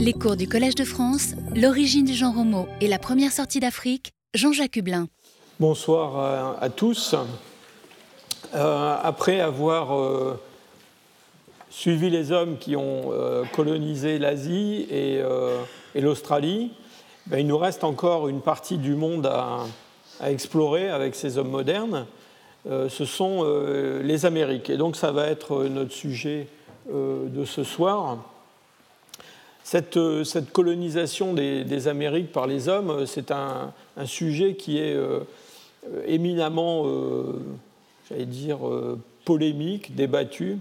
Les cours du Collège de France, l'origine du genre homo et la première sortie d'Afrique, Jean-Jacques Hublin. Bonsoir à, tous. Euh, après avoir euh, suivi les hommes qui ont euh, colonisé l'Asie et, l'Australie, ben, il nous reste encore une partie du monde à explorer avec ces hommes modernes. ce sont les Amériques. Et donc ça va être notre sujet de ce soir. Cette, colonisation des, Amériques par les hommes, c'est un, sujet qui est éminemment, j'allais dire, polémique, débattu.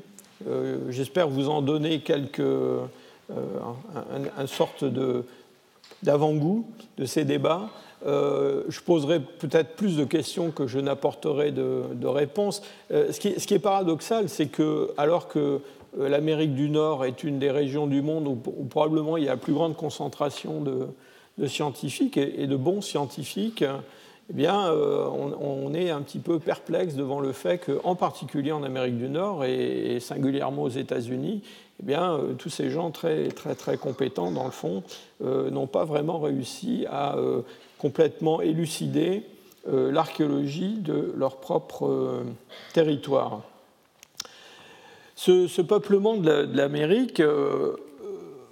J'espère vous en donner quelques, un, sorte d'avant-goût de ces débats. Euh, je poserai peut-être plus de questions que je n'apporterai de, réponses. Euh, ce, qui, est paradoxal, c'est que alors que euh, l'Amérique du Nord est une des régions du monde où, probablement il y a la plus grande concentration de, scientifiques et, de bons scientifiques, eh bien, on, est un petit peu perplexe devant le fait qu'en particulier en Amérique du Nord et, singulièrement aux États-Unis, eh bien, tous ces gens très, très, très compétents, dans le fond, n'ont pas vraiment réussi à complètement élucider euh, l'archéologie de leur propre euh, territoire. Ce, peuplement de l'Amérique, euh,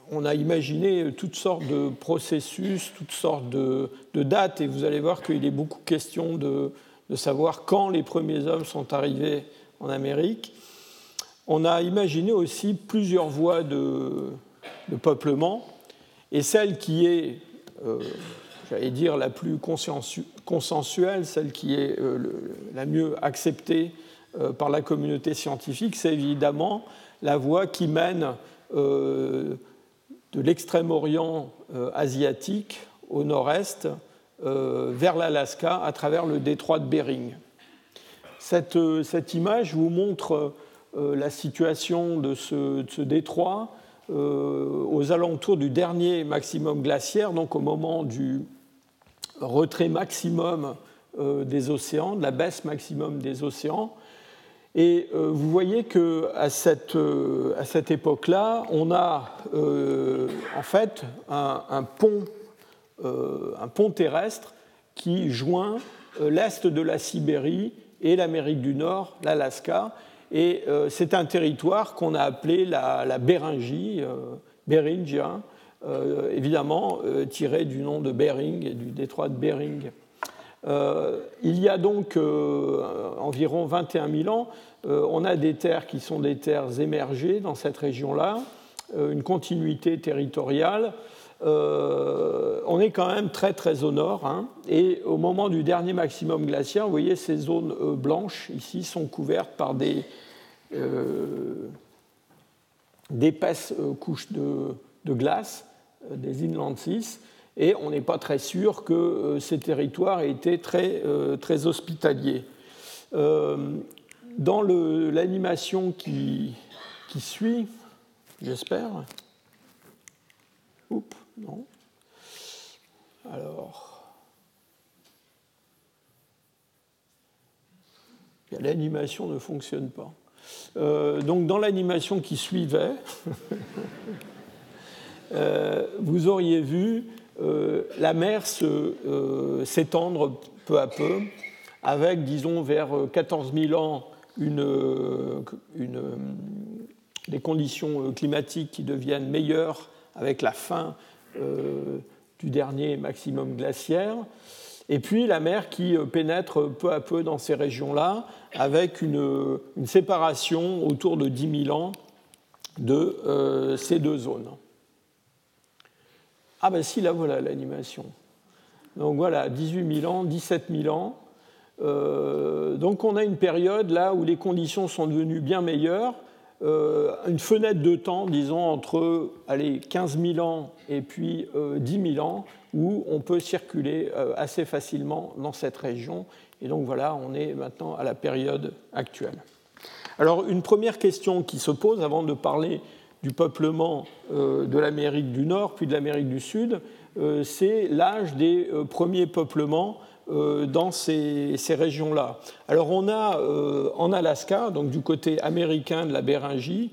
on a imaginé toutes sortes de processus, toutes sortes de, dates, et vous allez voir qu'il est beaucoup question de, savoir quand les premiers hommes sont arrivés en Amérique. On a imaginé aussi plusieurs voies de, peuplement, et celle qui est j'allais dire, la plus consensuelle, celle qui est euh, la mieux acceptée euh, par la communauté scientifique, c'est évidemment la voie qui mène euh, de l'extrême-orient asiatique au nord-est vers l'Alaska à travers le détroit de Bering. Cette, image vous montre la situation de ce, détroit aux alentours du dernier maximum glaciaire, donc au moment du retrait maximum euh, des océans, de la baisse maximum des océans. Et euh, vous voyez euh, à cette époque-là, on a en fait un, pont, terrestre qui joint l'est de la Sibérie et l'Amérique du Nord, l'Alaska. Et c'est un territoire qu'on a appelé la, la Béringie, Beringia, euh, évidemment euh, tiré du nom de Bering et du détroit de Bering. Euh, il y a donc environ 21 000 ans, on a des terres qui sont des terres émergées dans cette région-là, une continuité territoriale. on est quand même très très au nord. Hein. et au moment du dernier maximum glaciaire, vous voyez, ces zones blanches ici sont couvertes par des, d'épaisses couches de, de glace euh, des Inland et on n'est pas très sûr que euh, ces territoires aient été très, euh, très hospitaliers. Dans l'animation qui, qui suit, j'espère. Oups, non. Alors. L'animation ne fonctionne pas. donc dans l'animation qui suivait, Euh, vous auriez vu euh, la mer euh, s'étendre peu à peu, avec, disons, vers 14 000 ans, des conditions climatiques qui deviennent meilleures avec la fin du dernier maximum glaciaire. Et puis la mer qui pénètre peu à peu dans ces régions-là, avec une, séparation autour de 10 000 ans de ces deux zones. Ah ben si, là voilà l'animation. Donc voilà, 18 000 ans, 17 000 ans. Euh, donc on a une période là où les conditions sont devenues bien meilleures, euh, une fenêtre de temps, disons, entre allez, 15 000 ans et puis 10 euh, 000 ans, où on peut circuler assez facilement dans cette région. Et donc voilà, on est maintenant à la période actuelle. Alors une première question qui se pose avant de parler du peuplement euh, de l'Amérique du Nord puis de l'Amérique du Sud, euh, c'est l'âge des euh, premiers peuplements dans ces, régions-là. Alors on a en Alaska, donc du côté américain de la Béringie,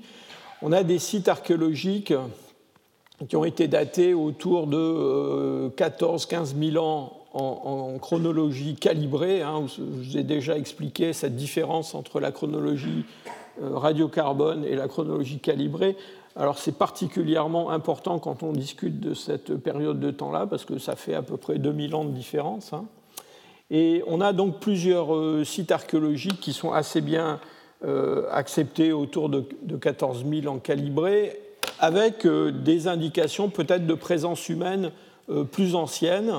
on a des sites archéologiques qui ont été datés autour de 14-15 000 ans en, chronologie calibrée. Hein, je vous ai déjà expliqué cette différence entre la chronologie radiocarbone et la chronologie calibrée. Alors c'est particulièrement important quand on discute de cette période de temps-là, parce que ça fait à peu près 2000 ans de différence. Hein. Et on a donc plusieurs euh, sites archéologiques qui sont assez bien euh, acceptés autour de, 14 000 ans calibrés, avec euh, des indications peut-être de présence humaine plus ancienne.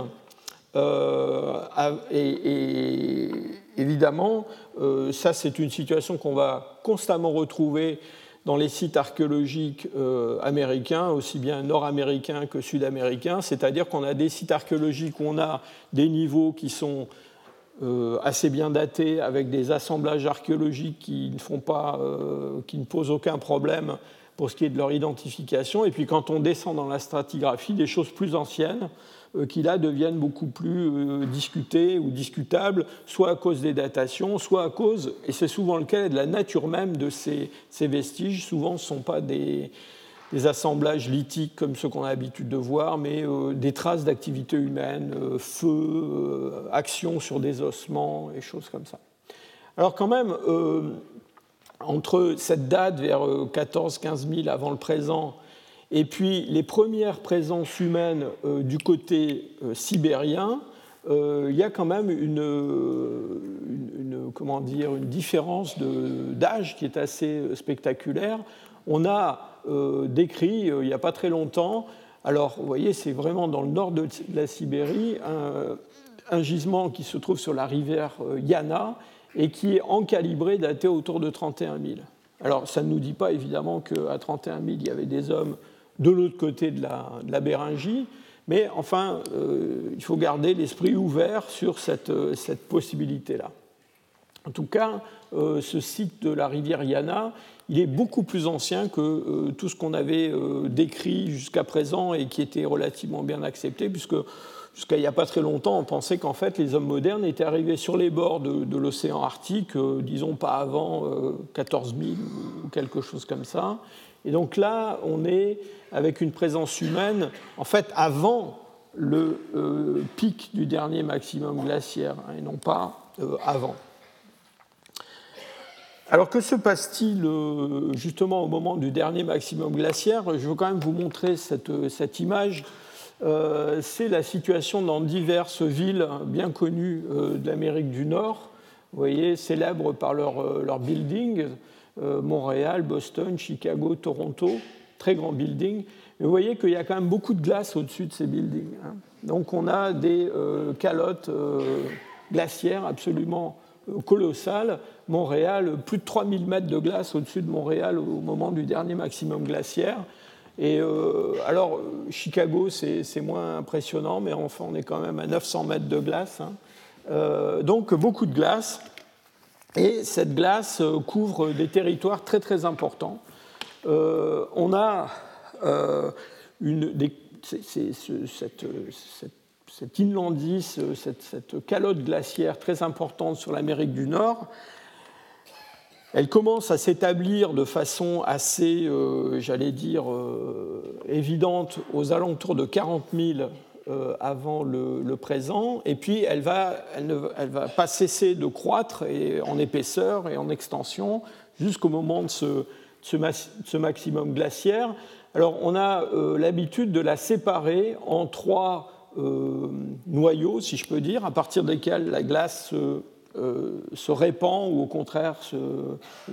et, évidemment, ça c'est une situation qu'on va constamment retrouver dans les sites archéologiques euh, américains, aussi bien nord-américains que sud-américains, c'est-à-dire qu'on a des sites archéologiques où on a des niveaux qui sont euh, assez bien datés, avec des assemblages archéologiques qui ne, font pas, euh, qui ne posent aucun problème pour ce qui est de leur identification. Et puis quand on descend dans la stratigraphie, des choses plus anciennes, qui là deviennent beaucoup plus euh, discutées ou discutables, soit à cause des datations, soit à cause, et c'est souvent le cas, de la nature même de ces, vestiges. Souvent, ce ne sont pas des, assemblages lithiques comme ceux qu'on a l'habitude de voir, mais euh, des traces d'activité humaine, feu, action sur des ossements et choses comme ça. Alors quand même, entre cette date vers 14-15 000 avant le présent et puis les premières présences humaines euh, du côté euh, sibérien, euh, il y a quand même une, comment dire, une différence d'âge qui est assez spectaculaire. On a décrit il n'y a pas très longtemps, alors vous voyez, c'est vraiment dans le nord de la Sibérie, un, gisement qui se trouve sur la rivière Yana et qui est encalibré, daté autour de 31 000. Alors ça ne nous dit pas évidemment qu'à 31 000, il y avait des hommes de l'autre côté de la, Béringie. Mais enfin, euh, il faut garder l'esprit ouvert sur cette, euh, cette possibilité-là. En tout cas, euh, ce site de la rivière Yana, il est beaucoup plus ancien que tout ce qu'on avait décrit jusqu'à présent et qui était relativement bien accepté, puisque jusqu'à il n'y a pas très longtemps, on pensait qu'en fait les hommes modernes étaient arrivés sur les bords de l'océan Arctique, disons pas avant 14 000 ou quelque chose comme ça, et donc là, on est avec une présence humaine, en fait, avant le euh, pic du dernier maximum glaciaire, hein, et non pas euh, avant. Alors que se passe-t-il euh, justement au moment du dernier maximum glaciaire? Je veux quand même vous montrer cette, cette image. C'est la situation dans diverses villes bien connues d'Amérique du Nord, vous voyez, célèbres par leurs leur buildings. Euh, Montréal, Boston, Chicago, Toronto, très grands buildings. Vous voyez qu'il y a quand même beaucoup de glace au-dessus de ces buildings. Hein. Donc on a des euh, calottes euh, glaciaires absolument colossales. Montréal, plus de 3000 mètres de glace au-dessus de Montréal au moment du dernier maximum glaciaire. Et alors, Chicago, c'est moins impressionnant, mais enfin, on est quand même à 900 mètres de glace. Hein. donc, beaucoup de glace. Et cette glace euh, couvre des territoires très très importants. Euh, on a euh, cette, cette, cette, calotte glaciaire très importante sur l'Amérique du Nord. Elle commence à s'établir de façon assez, j'allais dire, évidente aux alentours de 40 000 euh, avant le, présent, et puis elle va, elle ne elle va pas cesser de croître en épaisseur et en extension jusqu'au moment de ce, ce, maximum glaciaire. Alors on a euh, l'habitude de la séparer en trois euh, noyaux, si je peux dire, à partir desquels la glace se, répand ou au contraire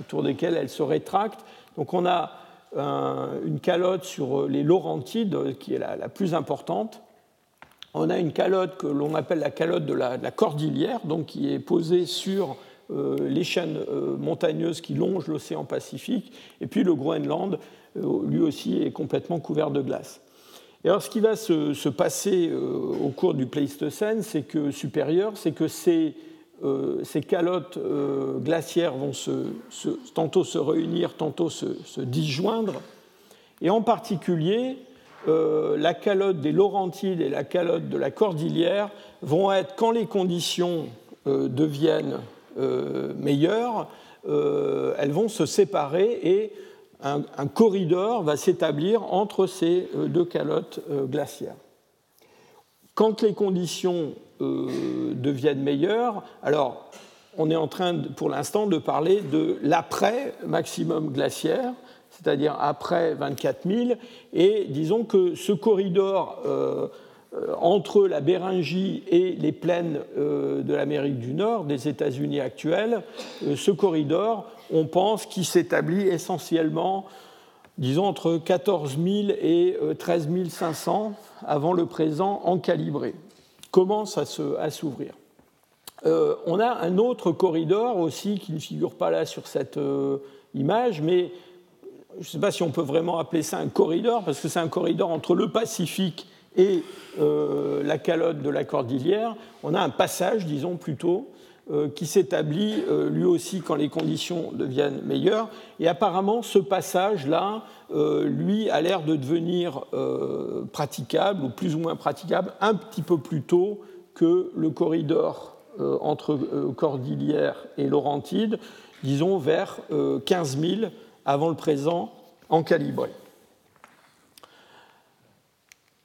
autour desquels elle se rétracte. Donc on a une calotte sur les Laurentides, qui est la plus importante, on a une calotte que l'on appelle la calotte de la, cordillère, donc qui est posée sur euh, les chaînes euh, montagneuses qui longent l'océan Pacifique, et puis le Groenland, euh, lui aussi, est complètement couvert de glace. Et alors, ce qui va se, passer au cours du Pléistocène, c'est que supérieur, c'est que ces, ces calottes glaciaires vont tantôt se réunir, tantôt se disjoindre, et en particulier, euh, la calotte des Laurentides et la calotte de la Cordillère vont être, quand les conditions euh, deviennent euh, meilleures, elles vont se séparer et un, corridor va s'établir entre ces deux calottes glaciaires. Quand les conditions deviennent meilleures, alors on est en train pour l'instant de parler de l'après maximum glaciaire, c'est-à-dire après 24 000, et disons que ce corridor euh, euh, entre la Béringie et les plaines euh, de l'Amérique du Nord, des États-Unis actuels, ce corridor, on pense qu'il s'établit essentiellement, disons, entre 14 000 et 13 500 avant le présent en calibré. Commence à s'ouvrir? on a un autre corridor aussi qui ne figure pas là sur cette image, mais je ne sais pas si on peut vraiment appeler ça un corridor, parce que c'est un corridor entre le Pacifique et euh, la calotte de la cordillère. On a un passage, disons plutôt, euh, qui s'établit euh, lui aussi quand les conditions deviennent meilleures. Et apparemment, ce passage-là, lui, a l'air de devenir praticable, ou plus ou moins praticable, un petit peu plus tôt que le corridor entre Cordillère et Laurentide, disons vers 15 000 avant le présent en calibré.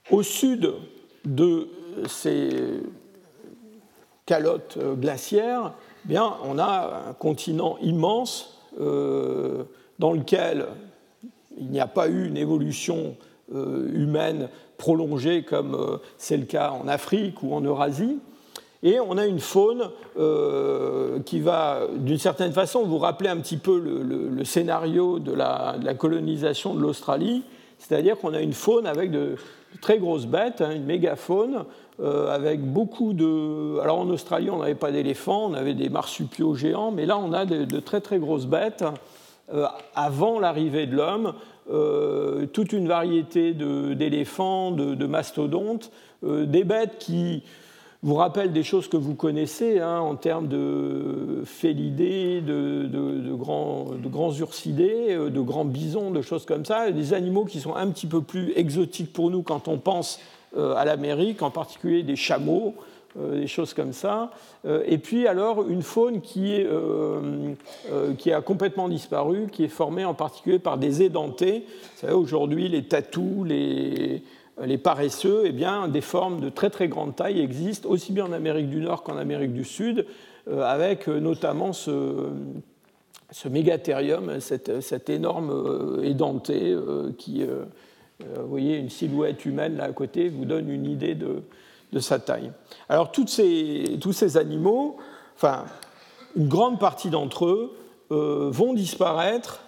Au sud de ces calottes glaciaires, eh bien, on a un continent immense euh, dans lequel il n'y a pas eu une évolution euh, humaine prolongée comme euh, c'est le cas en Afrique ou en Eurasie, et on a une faune euh, qui va, d'une certaine façon, vous rappeler un petit peu le, scénario de la, colonisation de l'Australie, c'est-à-dire qu'on a une faune avec de, très grosses bêtes, hein, une mégafaune, euh, avec beaucoup de... Alors en Australie, on n'avait pas d'éléphants, on avait des marsupiaux géants, mais là, on a de, très très grosses bêtes. Euh, avant l'arrivée de l'homme, toute une variété d'éléphants, de, mastodontes, des bêtes qui vous rappelle des choses que vous connaissez hein, en termes de félidés, de, grands, de, grands, ursidés, euh, de grands bisons, de choses comme ça, des animaux qui sont un petit peu plus exotiques pour nous quand on pense euh, à l'Amérique, en particulier des chameaux, euh, des choses comme ça. et puis alors une faune qui, est, qui a complètement disparu, qui est formée en particulier par des édentés. Vous savez, aujourd'hui, les tatous, les les paresseux, eh bien, des formes de très très grande taille existent aussi bien en Amérique du Nord qu'en Amérique du Sud, euh, avec euh, notamment ce, ce mégathérium, cet, énorme euh, édenté qui, vous voyez, une silhouette humaine là à côté, vous donne une idée de, de sa taille. Alors toutes ces, tous ces animaux, enfin, une grande partie d'entre eux vont disparaître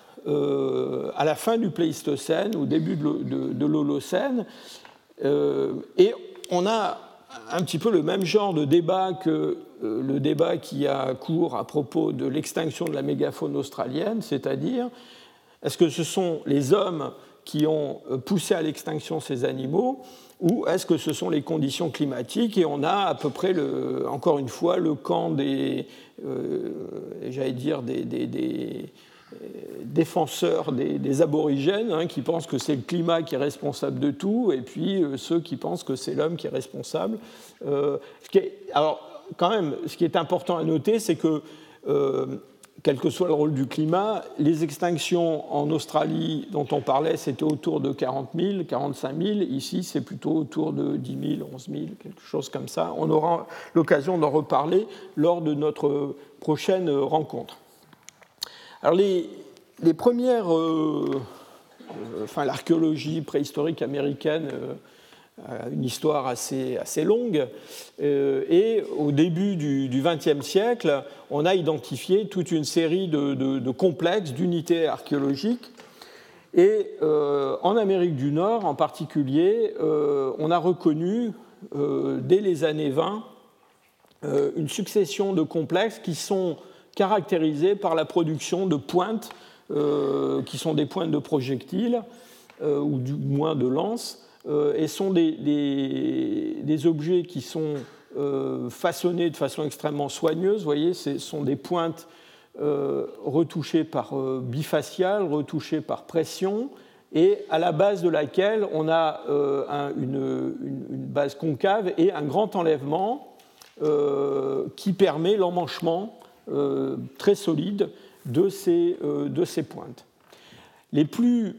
à la fin du Pléistocène, au début de l'Holocène, euh, et on a un petit peu le même genre de débat que euh, le débat qui a cours à propos de l'extinction de la mégafaune australienne, c'est-à-dire est-ce que ce sont les hommes qui ont euh, poussé à l'extinction ces animaux ou est-ce que ce sont les conditions climatiques Et on a à peu près, le, encore une fois, le camp des, j'allais dire, des défenseurs des, aborigènes hein, qui pensent que c'est le climat qui est responsable de tout, et puis euh, ceux qui pensent que c'est l'homme qui est responsable. Euh, alors, quand même, ce qui est important à noter, c'est que, euh, quel que soit le rôle du climat, les extinctions en Australie dont on parlait, c'était autour de 40 000, 45 000. Ici, c'est plutôt autour de 10 000, 11 000, quelque chose comme ça. On aura l'occasion d'en reparler lors de notre prochaine rencontre. Alors les, premières, euh, euh, enfin l'archéologie préhistorique américaine euh, a une histoire assez, assez longue, et au début du XXe siècle, on a identifié toute une série de, complexes, d'unités archéologiques, et en Amérique du Nord en particulier, on a reconnu dès les années 20 une succession de complexes qui sont caractérisés par la production de pointes euh, qui sont des pointes de projectiles euh, ou du moins de lances euh, et sont des, des, objets qui sont façonnés de façon extrêmement soigneuse. Vous voyez, ce sont des pointes retouchées par bifacial, retouchées par pression, et à la base de laquelle on a une, une, base concave et un grand enlèvement qui permet l'emmanchement très solide de ces, euh, de ces pointes. Les plus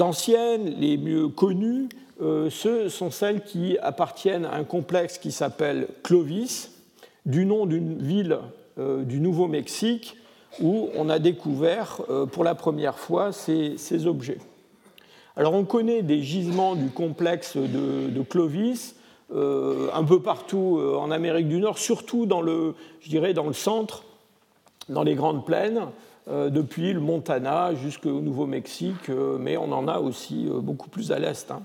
anciennes, les mieux connues, ce sont celles qui appartiennent à un complexe qui s'appelle Clovis, du nom d'une ville du Nouveau-Mexique où on a découvert pour la première fois ces objets. Alors on connaît des gisements du complexe de, Clovis euh, un peu partout euh, en Amérique du Nord, surtout dans le, je dirais, dans le centre, dans les grandes plaines, euh, depuis le Montana jusqu'au Nouveau-Mexique, mais on en a aussi beaucoup plus à l'est. Hein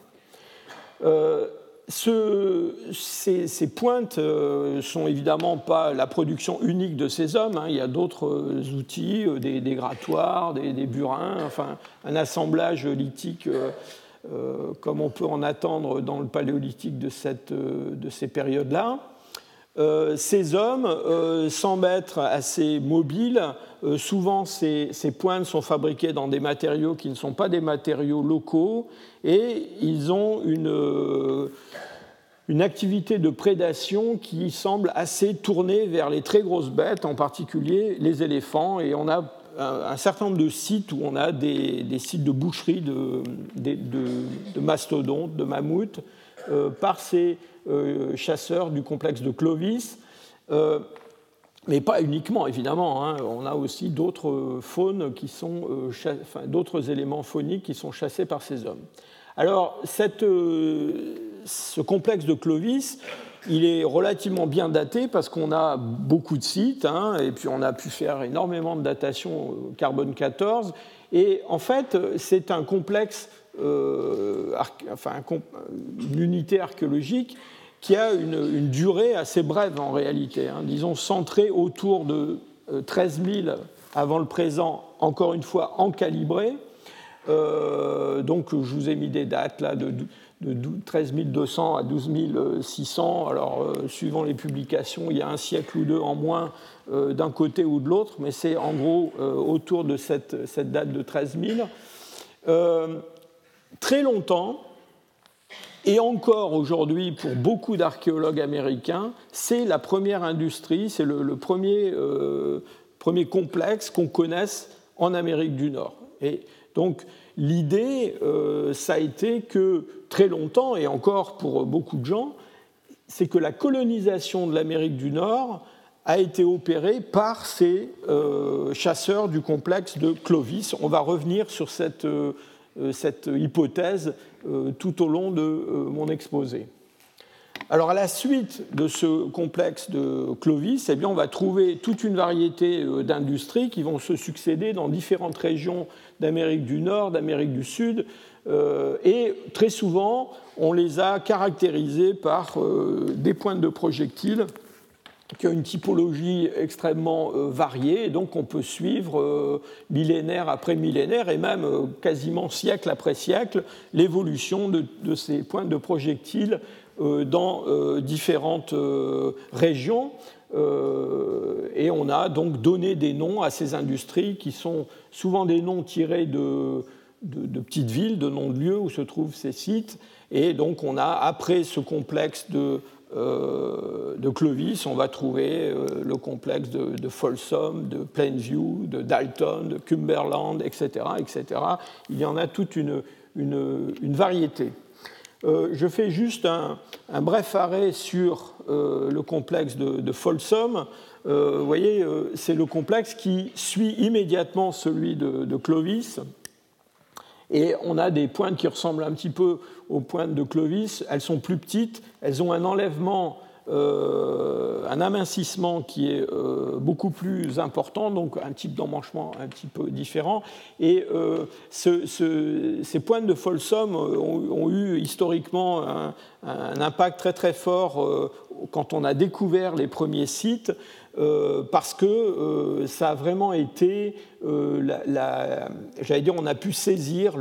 ces, pointes ne euh, sont évidemment pas la production unique de ces hommes. Hein. Il y a d'autres euh, outils, euh, des, grattoirs, des, burins, enfin un assemblage lithique comme on peut en attendre dans le paléolithique de ces périodes-là. Ces hommes semblent être assez mobiles. souvent, ces, ces, pointes sont fabriquées dans des matériaux qui ne sont pas des matériaux locaux et ils ont une une activité de prédation qui semble assez tournée vers les très grosses bêtes, en particulier les éléphants. Et on a un certain nombre de sites où on a des, sites de boucherie de, de, mastodontes, de mammouths, euh, par ces euh, chasseurs du complexe de Clovis. Euh, mais pas uniquement, évidemment. Hein. On a aussi d'autres faunes qui sont, enfin, d'autres éléments fauniques qui sont chassés par ces hommes. Alors, cette, ce complexe de Clovis, il est relativement bien daté parce qu'on a beaucoup de sites, hein, et puis on a pu faire énormément de datation carbone 14. Et en fait, c'est un complexe, euh, une unité archéologique qui a une, durée assez brève en réalité, hein, disons centrée autour de 13 euh, 000 avant le présent, encore une fois en calibré. Euh, donc je vous ai mis des dates là de de 13 200 à 12 600. Alors, suivant les publications, il y a un siècle ou deux en moins d'un côté ou de l'autre, mais c'est en gros autour de cette, date de 13 000. Très longtemps, et encore aujourd'hui pour beaucoup d'archéologues américains, c'est la première industrie, c'est le, premier, premier complexe qu'on connaisse en Amérique du Nord. Et donc, l'idée, euh, ça a été que très longtemps, et encore pour beaucoup de gens, c'est que la colonisation de l'Amérique du Nord a été opérée par ces euh, chasseurs du complexe de Clovis. On va revenir sur cette, euh, cette hypothèse tout au long de mon exposé. Alors à la suite de ce complexe de Clovis, eh on va trouver toute une variété euh, d'industries qui vont se succéder dans différentes régions d'Amérique du Nord, d'Amérique du Sud, euh, et très souvent, on les a caractérisées par euh, des pointes de projectiles qui ont une typologie extrêmement variée, et donc on peut suivre millénaire après millénaire, et même quasiment siècle après siècle, l'évolution de, de, ces pointes de projectiles euh, dans euh, différentes euh, régions. et on a donc donné des noms à ces industries qui sont souvent des noms tirés de, de, petites villes, de noms de lieux où se trouvent ces sites. Et donc on a, après ce complexe de, de Clovis, on va trouver le complexe de, Folsom, de Plainview, de Dalton, de Cumberland, etc., etc. Il y en a toute une, une, variété. Euh, je fais juste un, bref arrêt sur euh, le complexe de, Folsom. Euh, vous voyez, c'est le complexe qui suit immédiatement celui de, Clovis. Et on a des pointes qui ressemblent un petit peu aux pointes de Clovis. Elles sont plus petites, elles ont un enlèvement euh, un amincissement qui est euh, beaucoup plus important, donc un type d'emmanchement un petit peu différent. Et euh, ces pointes de Folsom ont, eu historiquement un, impact très très fort quand on a découvert les premiers sites. Parce que ça a vraiment été, j'allais dire, on a pu saisir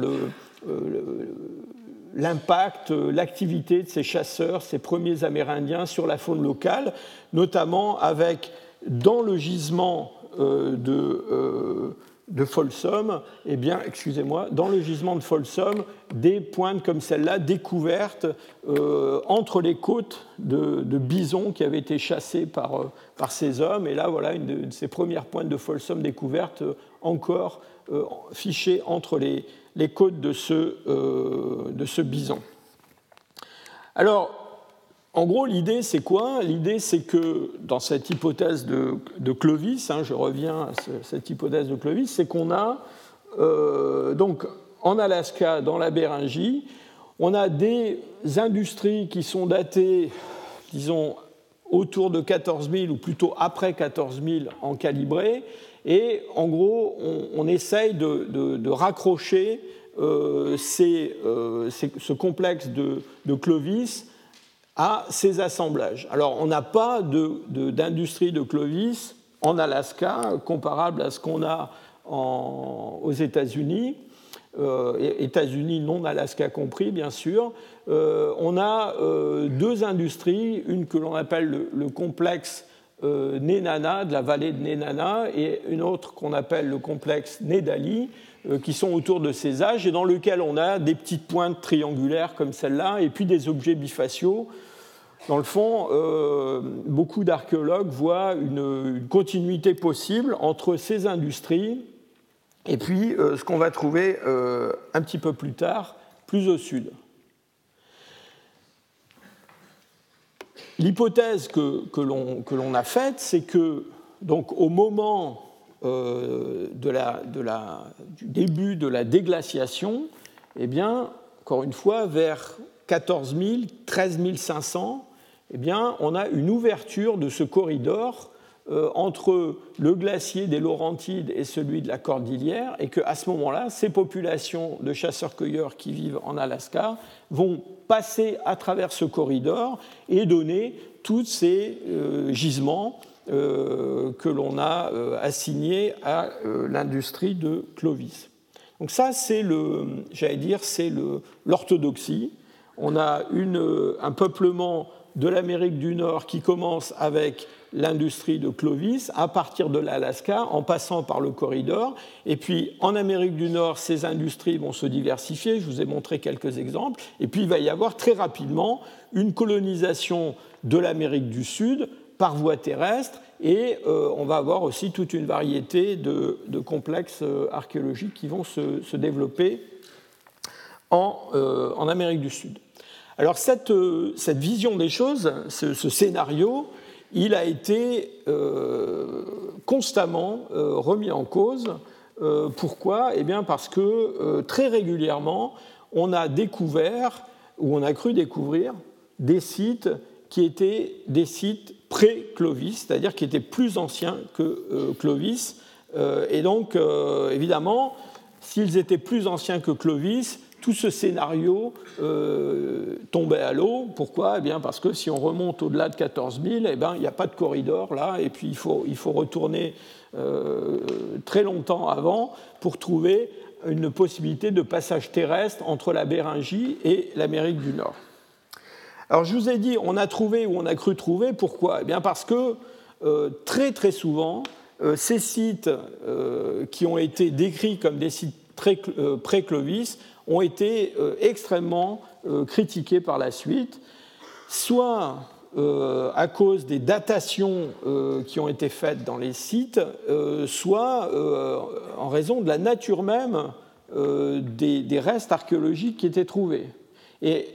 l'impact, euh, l'activité de ces chasseurs, ces premiers Amérindiens sur la faune locale, notamment avec, dans le gisement euh, de, euh, de Folsom, eh bien, excusez-moi, dans le gisement de Folsom, des pointes comme celle-là découvertes entre les côtes de, bisons qui avaient été chassés par, par ces hommes. Et là, voilà une de, ces premières pointes de Folsom découvertes encore fichés entre les, les côtes de ce, de ce bison. Alors, en gros, l'idée, c'est quoi? L'idée, c'est que dans cette hypothèse de, Clovis, hein, je reviens à cette hypothèse de Clovis, c'est qu'on a, euh, donc, en Alaska, dans la Béringie, on a des industries qui sont datées, disons, autour de 14 000 ou plutôt après 14 000 en calibré. Et en gros, on, essaye de, raccrocher euh, euh, ce complexe de, de Clovis à ces assemblages. Alors, on n'a pas d'industrie de, Clovis en Alaska comparable à ce qu'on a aux États-Unis. Euh, États-Unis non Alaska compris, bien sûr. Euh, on a euh, deux industries, une que l'on appelle le, complexe Nenana, de la vallée de Nenana, et une autre qu'on appelle le complexe Nedali, qui sont autour de ces âges, et dans lequel on a des petites pointes triangulaires comme celle-là, et puis des objets bifaciaux dans le fond, euh, beaucoup d'archéologues voient une, continuité possible entre ces industries et puis euh, ce qu'on va trouver euh, un petit peu plus tard, plus au sud. L'hypothèse que, que l'on a faite, c'est que donc, au moment de la, de la, du début de la déglaciation, eh bien, encore une fois, vers 14 000, 13 500, eh bien, on a une ouverture de ce corridor euh, entre le glacier des Laurentides et celui de la Cordillère, et qu'à ce moment-là, ces populations de chasseurs-cueilleurs qui vivent en Alaska vont passer à travers ce corridor et donner tous ces euh, gisements euh, que l'on a assignés à l'industrie de Clovis. Donc ça, c'est le, j'allais dire, c'est l'orthodoxie. On a une, un peuplement de l'Amérique du Nord qui commence avec l'industrie de Clovis à partir de l'Alaska en passant par le corridor. Et puis en Amérique du Nord, ces industries vont se diversifier. Je vous ai montré quelques exemples. Et puis il va y avoir très rapidement une colonisation de l'Amérique du Sud par voie terrestre. Et euh, on va avoir aussi toute une variété de, complexes euh, archéologiques qui vont se, développer en, euh, en Amérique du Sud. Alors cette, vision des choses, ce, scénario, il a été constamment remis en cause. pourquoi? Eh bien parce que très régulièrement, on a découvert, ou on a cru découvrir, des sites qui étaient des sites pré-Clovis, c'est-à-dire qui étaient plus anciens que Clovis. et donc, évidemment, s'ils étaient plus anciens que Clovis, tout ce scénario euh, tombait à l'eau. Pourquoi? Eh bien Parce que si on remonte au-delà de 14 000, eh ben, il n'y a pas de corridor là, et puis il faut, il faut retourner euh, très longtemps avant pour trouver une possibilité de passage terrestre entre la Béringie et l'Amérique du Nord. Alors je vous ai dit, on a trouvé ou on a cru trouver, pourquoi? Eh bien Parce que euh, très très souvent, ces sites qui ont été décrits comme des sites pré-Clovis ont été euh, extrêmement euh, critiqués par la suite, soit euh, à cause des datations qui ont été faites dans les sites, soit en raison de la nature même des, restes archéologiques qui étaient trouvés. Et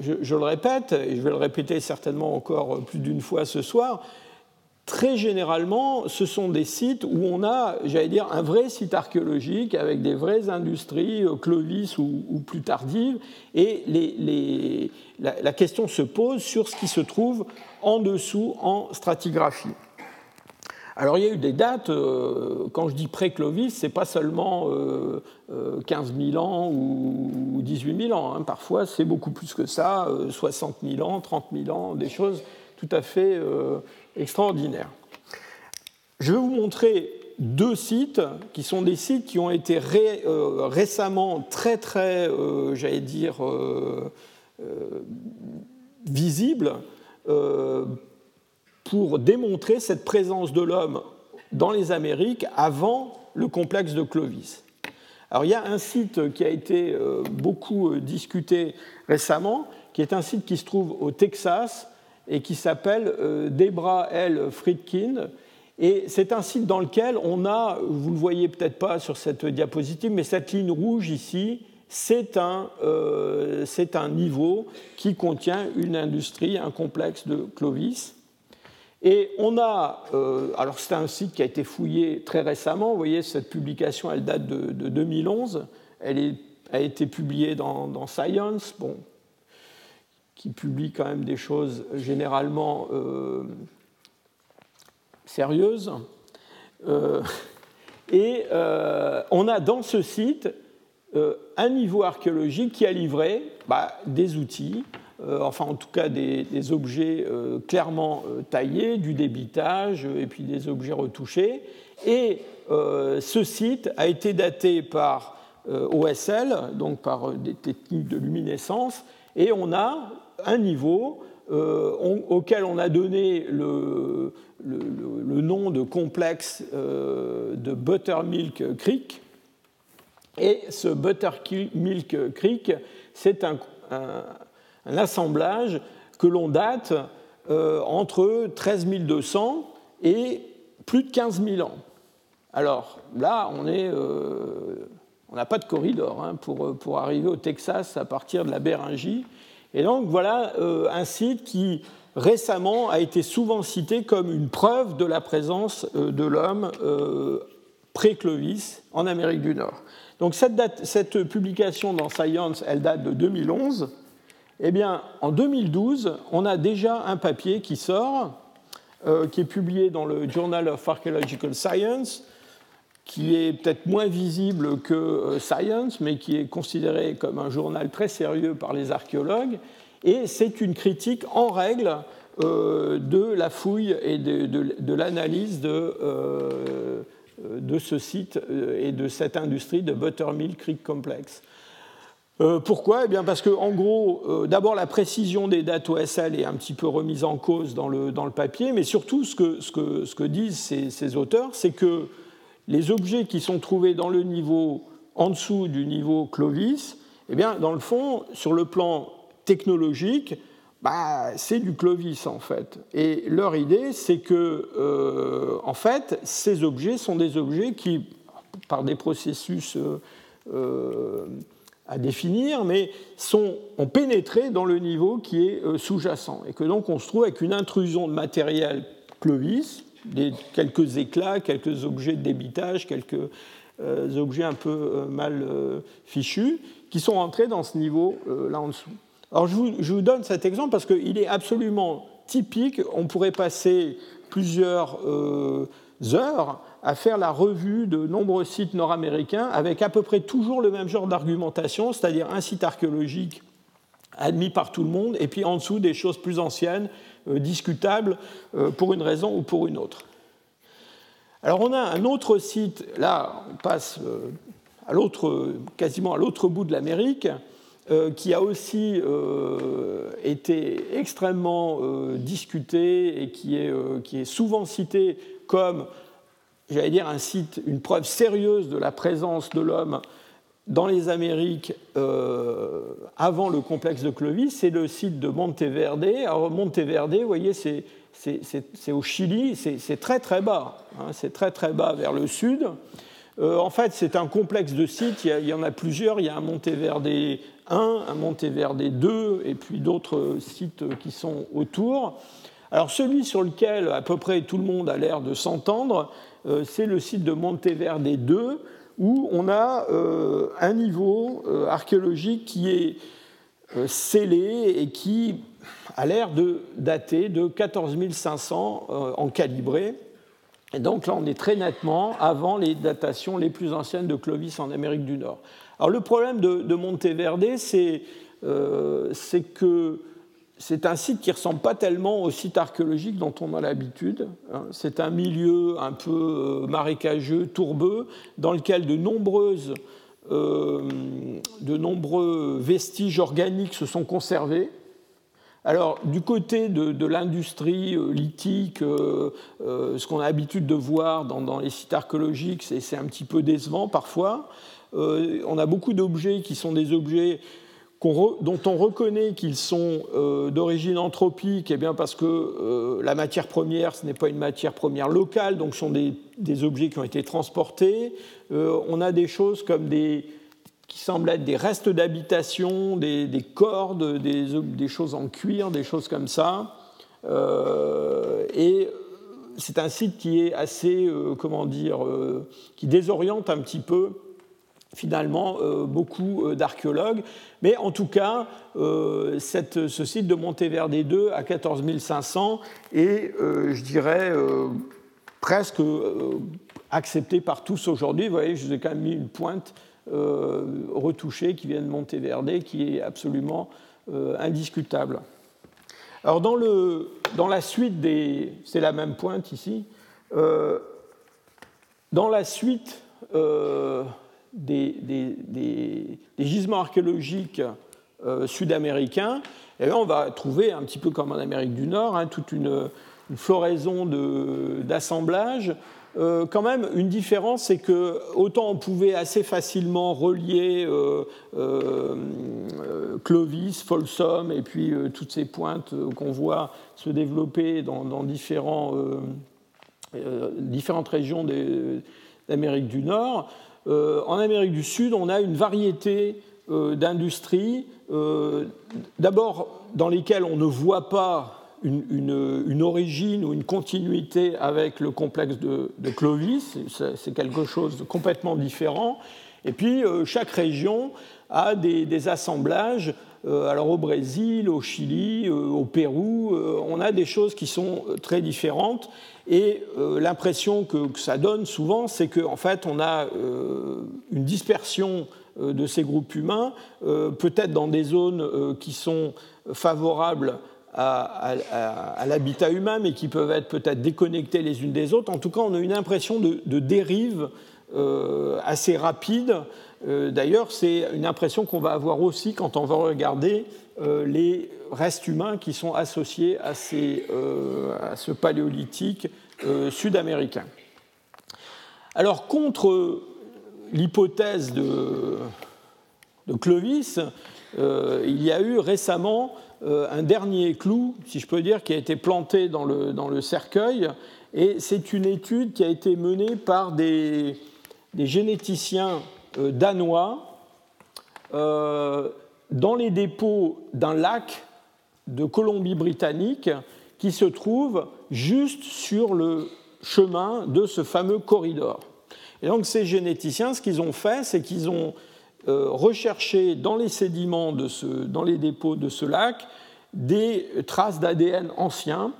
je, le répète, et je vais le répéter certainement encore plus d'une fois ce soir, très généralement, ce sont des sites où on a, j'allais dire, un vrai site archéologique avec des vraies industries, euh, Clovis ou, plus tardives, et la, question se pose sur ce qui se trouve en dessous en stratigraphie. Alors il y a eu des dates, euh, quand je dis pré-Clovis, ce n'est pas seulement 15 euh, 000 ans ou 18 000 ans, hein. parfois c'est beaucoup plus que ça, 60 000 ans, 30 000 ans, des choses tout à fait extraordinaire. Je vais vous montrer deux sites qui sont des sites qui ont été euh, récemment très très, euh, j'allais dire, euh, visibles pour démontrer cette présence de l'homme dans les Amériques avant le complexe de Clovis. Alors il y a un site qui a été beaucoup discuté récemment, qui est un site qui se trouve au Texas, et qui s'appelle euh, Debra L. Friedkin Et c'est un site dans lequel on a, vous ne le voyez peut-être pas sur cette diapositive, mais cette ligne rouge ici, c'est un, euh, un, niveau qui contient une industrie, un complexe de Clovis. Et on a, euh, alors c'est un site qui a été fouillé très récemment, vous voyez, cette publication, elle date de, 2011, elle a été publiée dans, Science, bon, qui publie quand même des choses généralement euh, sérieuses. et on a dans ce site euh, un niveau archéologique qui a livré bah, des outils, euh, enfin en tout cas des, objets euh, clairement taillés, du débitage et puis des objets retouchés. Et ce site a été daté par OSL, donc par des techniques de luminescence, et on a un niveau auquel on a donné le nom de complexe de Buttermilk Creek, et ce Buttermilk Creek, c'est un, assemblage que l'on date euh, entre 13 200 et plus de 15 000 ans. Alors là, on euh, n'a pas de corridor hein, pour, pour, arriver au Texas à partir de la Béringie. Et donc voilà euh, un site qui récemment a été souvent cité comme une preuve de la présence de l'homme pré-Clovis en Amérique du Nord. Donc cette, publication dans Science, elle date de 2011. Eh bien, en 2012, on a déjà un papier qui sort, euh, qui est publié dans le Journal of Archaeological Science, qui est peut-être moins visible que euh, Science, mais qui est considéré comme un journal très sérieux par les archéologues. Et c'est une critique en règle euh, de la fouille et de, l'analyse de ce site et de cette industrie de Buttermilk Creek Complex. Euh, pourquoi? Eh bien Parce que, en gros, d'abord, la précision des dates OSL est un petit peu remise en cause dans le, papier, mais surtout, ce que, disent ces, auteurs, c'est que les objets qui sont trouvés dans le niveau en dessous du niveau Clovis, eh bien, dans le fond, sur le plan technologique, bah, c'est du Clovis en fait. Et leur idée, c'est que, euh, en fait, ces objets sont des objets qui, par des processus euh, euh, à définir, mais sont, ont pénétré dans le niveau qui est sous-jacent. Et que donc on se trouve avec une intrusion de matériel Clovis, des, quelques éclats, quelques objets de débitage, quelques objets un peu mal fichus, qui sont entrés dans ce niveau là en dessous. Alors je vous, donne cet exemple parce qu'il est absolument typique. On pourrait passer plusieurs euh, heures à faire la revue de nombreux sites nord-américains avec à peu près toujours le même genre d'argumentation, c'est-à-dire un site archéologique admis par tout le monde, et puis en dessous des choses plus anciennes, euh, discutables euh, pour une raison ou pour une autre. Alors on a un autre site, là on passe à quasiment à l'autre bout de l'Amérique, euh, qui a aussi euh, été extrêmement euh, discuté et qui est, qui est, souvent cité comme, j'allais dire, un site, une preuve sérieuse de la présence de l'homme dans les Amériques avant le complexe de Clovis, c'est le site de Monteverde. Alors Monteverde, vous voyez, c'est au Chili, c'est très très bas, hein, c'est très très bas vers le sud. en fait, c'est un complexe de sites, il y, il y, en a plusieurs, il y a un Monteverde 1, un Monteverde 2, et puis d'autres sites qui sont autour. Alors celui sur lequel à peu près tout le monde a l'air de s'entendre, euh, c'est le site de Monteverde 2, où on a euh, un niveau euh, archéologique qui est scellé et qui a l'air de dater de 14 500 en calibré. Et donc là, on est très nettement avant les datations les plus anciennes de Clovis en Amérique du Nord. Alors le problème de, Monteverde, euh, c'est que c'est un site qui ressemble pas tellement au site archéologique dont on a l'habitude. Hein. C'est un milieu un peu euh, marécageux, tourbeux, dans lequel de, nombreuses, euh, de nombreux vestiges organiques se sont conservés. Alors, du côté de, l'industrie lithique, ce qu'on a l'habitude de voir dans, les sites archéologiques, c'est un petit peu décevant parfois. Euh, on a beaucoup d'objets qui sont des objets dont on reconnaît qu'ils sont euh, d'origine anthropique, eh bien parce que euh, la matière première, ce n'est pas une matière première locale, donc ce sont des, objets qui ont été transportés. Euh, on a des choses comme des, qui semblent être des restes d'habitation, des, cordes, des, choses en cuir, des choses comme ça. et c'est un site qui est assez, comment dire, qui désoriente un petit peu finalement euh, beaucoup euh, d'archéologues. Mais en tout cas, euh, ce site de Monteverde 2 à 14 500 est, je dirais, presque accepté par tous aujourd'hui. Vous voyez, je vous ai quand même mis une pointe retouchée qui vient de Monteverde, qui est absolument indiscutable. Alors dans, le, dans la suite des... C'est la même pointe ici. dans la suite des, gisements archéologiques euh, sud-américains, et on va trouver, un petit peu comme en Amérique du Nord, hein, toute une, floraison d'assemblages. Euh, quand même, une différence, c'est que autant on pouvait assez facilement relier euh, Clovis, Folsom et puis toutes ces pointes qu'on voit se développer dans, différentes régions d'Amérique du Nord, en Amérique du Sud, on a une variété euh, d'industries, euh, d'abord dans lesquelles on ne voit pas une, origine ou une continuité avec le complexe de, Clovis, c'est quelque chose de complètement différent. Et puis, chaque région a des assemblages euh, alors au Brésil, au Chili, euh, au Pérou, euh, on a des choses qui sont très différentes. Et l'impression que, ça donne souvent, c'est qu'en fait, on a une dispersion de ces groupes humains, peut-être dans des zones qui sont favorables à, l'habitat humain, mais qui peuvent être peut-être déconnectées les unes des autres. En tout cas, on a une impression de, dérive assez rapide d'ailleurs, c'est une impression qu'on va avoir aussi quand on va regarder euh, les restes humains qui sont associés à, euh, ce paléolithique sud-américain. Alors, contre l'hypothèse de, Clovis, il y a eu récemment un dernier clou, si je peux dire, qui a été planté dans le, cercueil, et c'est une étude qui a été menée par des généticiens euh, danois euh, dans les dépôts d'un lac de Colombie-Britannique qui se trouve juste sur le chemin de ce fameux corridor. Et donc ces généticiens, ce qu'ils ont fait, c'est qu'ils ont euh, recherché dans les sédiments, de ce, dans les dépôts de ce lac, des traces d'ADN anciens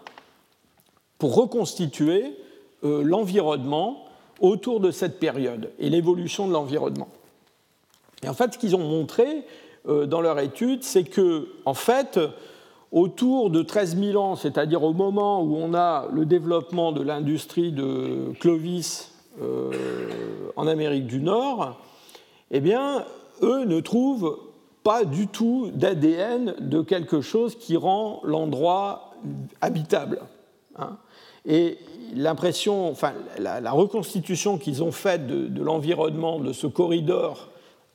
pour reconstituer l'environnement autour de cette période et l'évolution de l'environnement. Et en fait, ce qu'ils ont montré euh, dans leur étude, c'est que, en fait, autour de 13 000 ans, c'est-à-dire au moment où on a le développement de l'industrie de Clovis euh, en Amérique du Nord, eh bien, eux ne trouvent pas du tout d'ADN de quelque chose qui rend l'endroit habitable. Hein. Et l'impression, enfin, la, reconstitution qu'ils ont faite de, l'environnement de ce corridor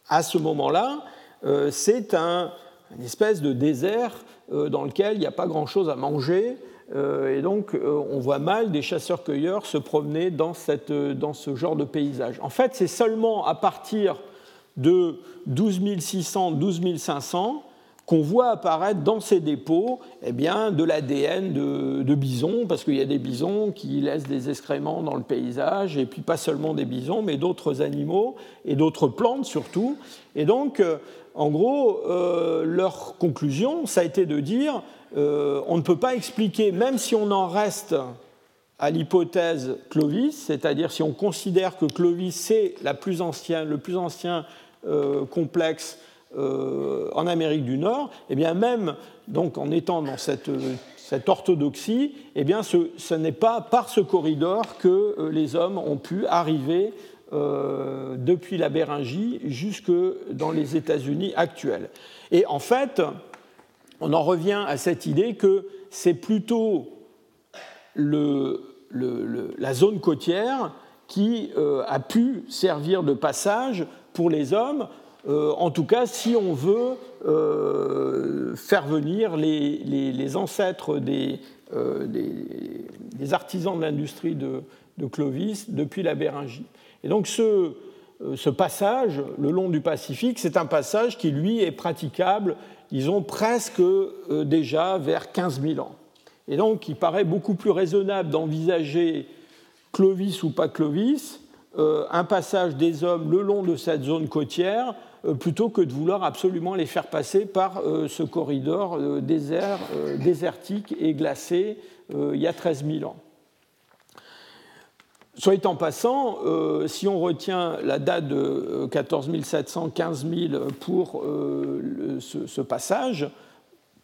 à ce moment-là, euh, c'est un, une espèce de désert euh, dans lequel il n'y a pas grand-chose à manger. Euh, et donc, on voit mal des chasseurs-cueilleurs se promener dans, cette, dans ce genre de paysage. En fait, c'est seulement à partir de 12 600, 12 500 qu'on voit apparaître dans ces dépôts eh bien, de l'ADN de, bisons, parce qu'il y a des bisons qui laissent des excréments dans le paysage, et puis pas seulement des bisons, mais d'autres animaux et d'autres plantes surtout. Et donc, euh, en gros, euh, leur conclusion, ça a été de dire, euh, on ne peut pas expliquer, même si on en reste à l'hypothèse Clovis, c'est-à-dire si on considère que Clovis c'est le plus ancien complexe euh, en Amérique du Nord, eh bien même donc en étant dans cette, cette orthodoxie, eh bien ce, n'est pas par ce corridor que euh, les hommes ont pu arriver euh, depuis la Béringie jusque dans les États-Unis actuels. Et en fait, on en revient à cette idée que c'est plutôt la zone côtière qui a pu servir de passage pour les hommes en tout cas si on veut faire venir les, ancêtres des, artisans de l'industrie de, Clovis depuis la Béringie. Et donc ce, ce passage le long du Pacifique, c'est un passage qui, lui, est praticable, disons, presque déjà vers 15 000 ans. Et donc, il paraît beaucoup plus raisonnable d'envisager Clovis ou pas Clovis, euh, un passage des hommes le long de cette zone côtière, euh, plutôt que de vouloir absolument les faire passer par euh, ce corridor désert, désertique et glacé il y a 13 000 ans. Soit en passant, si on retient la date de 14 700, 15 000 pour ce, passage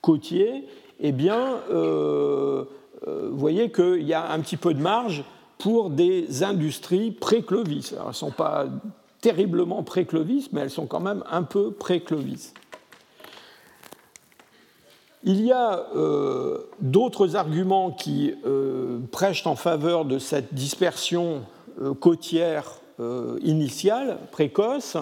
côtier, eh bien, vous voyez qu'il y a un petit peu de marge pour des industries pré-Clovis. elles ne sont pas terriblement pré-Clovis, mais elles sont quand même un peu pré-Clovis. Il y a euh, d'autres arguments qui euh, prêchent en faveur de cette dispersion euh, côtière initiale, précoce.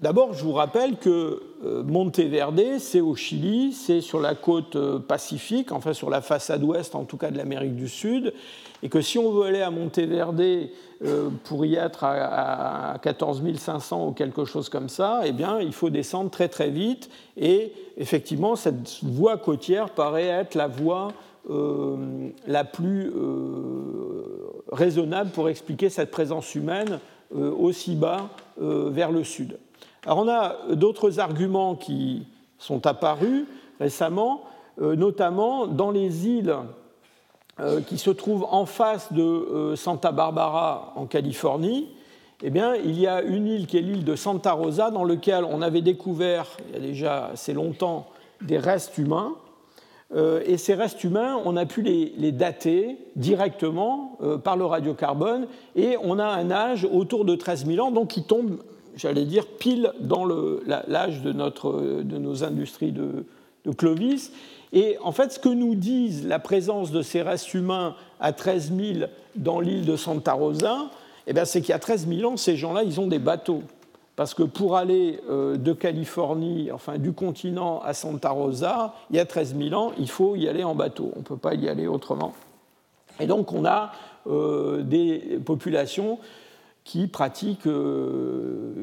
D'abord, je vous rappelle que Monteverde, c'est au Chili, c'est sur la côte pacifique, enfin sur la façade ouest en tout cas de l'Amérique du Sud, et que si on veut aller à Monteverde euh, pour y être à 14 500 ou quelque chose comme ça, eh bien, il faut descendre très très vite, et effectivement, cette voie côtière paraît être la voie euh, la plus euh, raisonnable pour expliquer cette présence humaine aussi bas vers le sud. Alors on a d'autres arguments qui sont apparus récemment, euh, notamment dans les îles euh, qui se trouvent en face de euh, Santa Barbara en Californie. Eh bien, il y a une île qui est l'île de Santa Rosa, dans laquelle on avait découvert, il y a déjà assez longtemps, des restes humains. Et ces restes humains, on a pu les, dater directement par le radiocarbone, et on a un âge autour de 13 000 ans, donc qui tombe j'allais dire, pile dans l'âge de, de nos industries de, Clovis. Et en fait, ce que nous disent la présence de ces restes humains à 13 000 dans l'île de Santa Rosa, eh c'est qu'il y a 13 000 ans, ces gens-là, ils ont des bateaux. Parce que pour aller euh, de Californie, enfin du continent à Santa Rosa, il y a 13 000 ans, il faut y aller en bateau. On ne peut pas y aller autrement. Et donc on a euh, des populations qui pratiquent euh,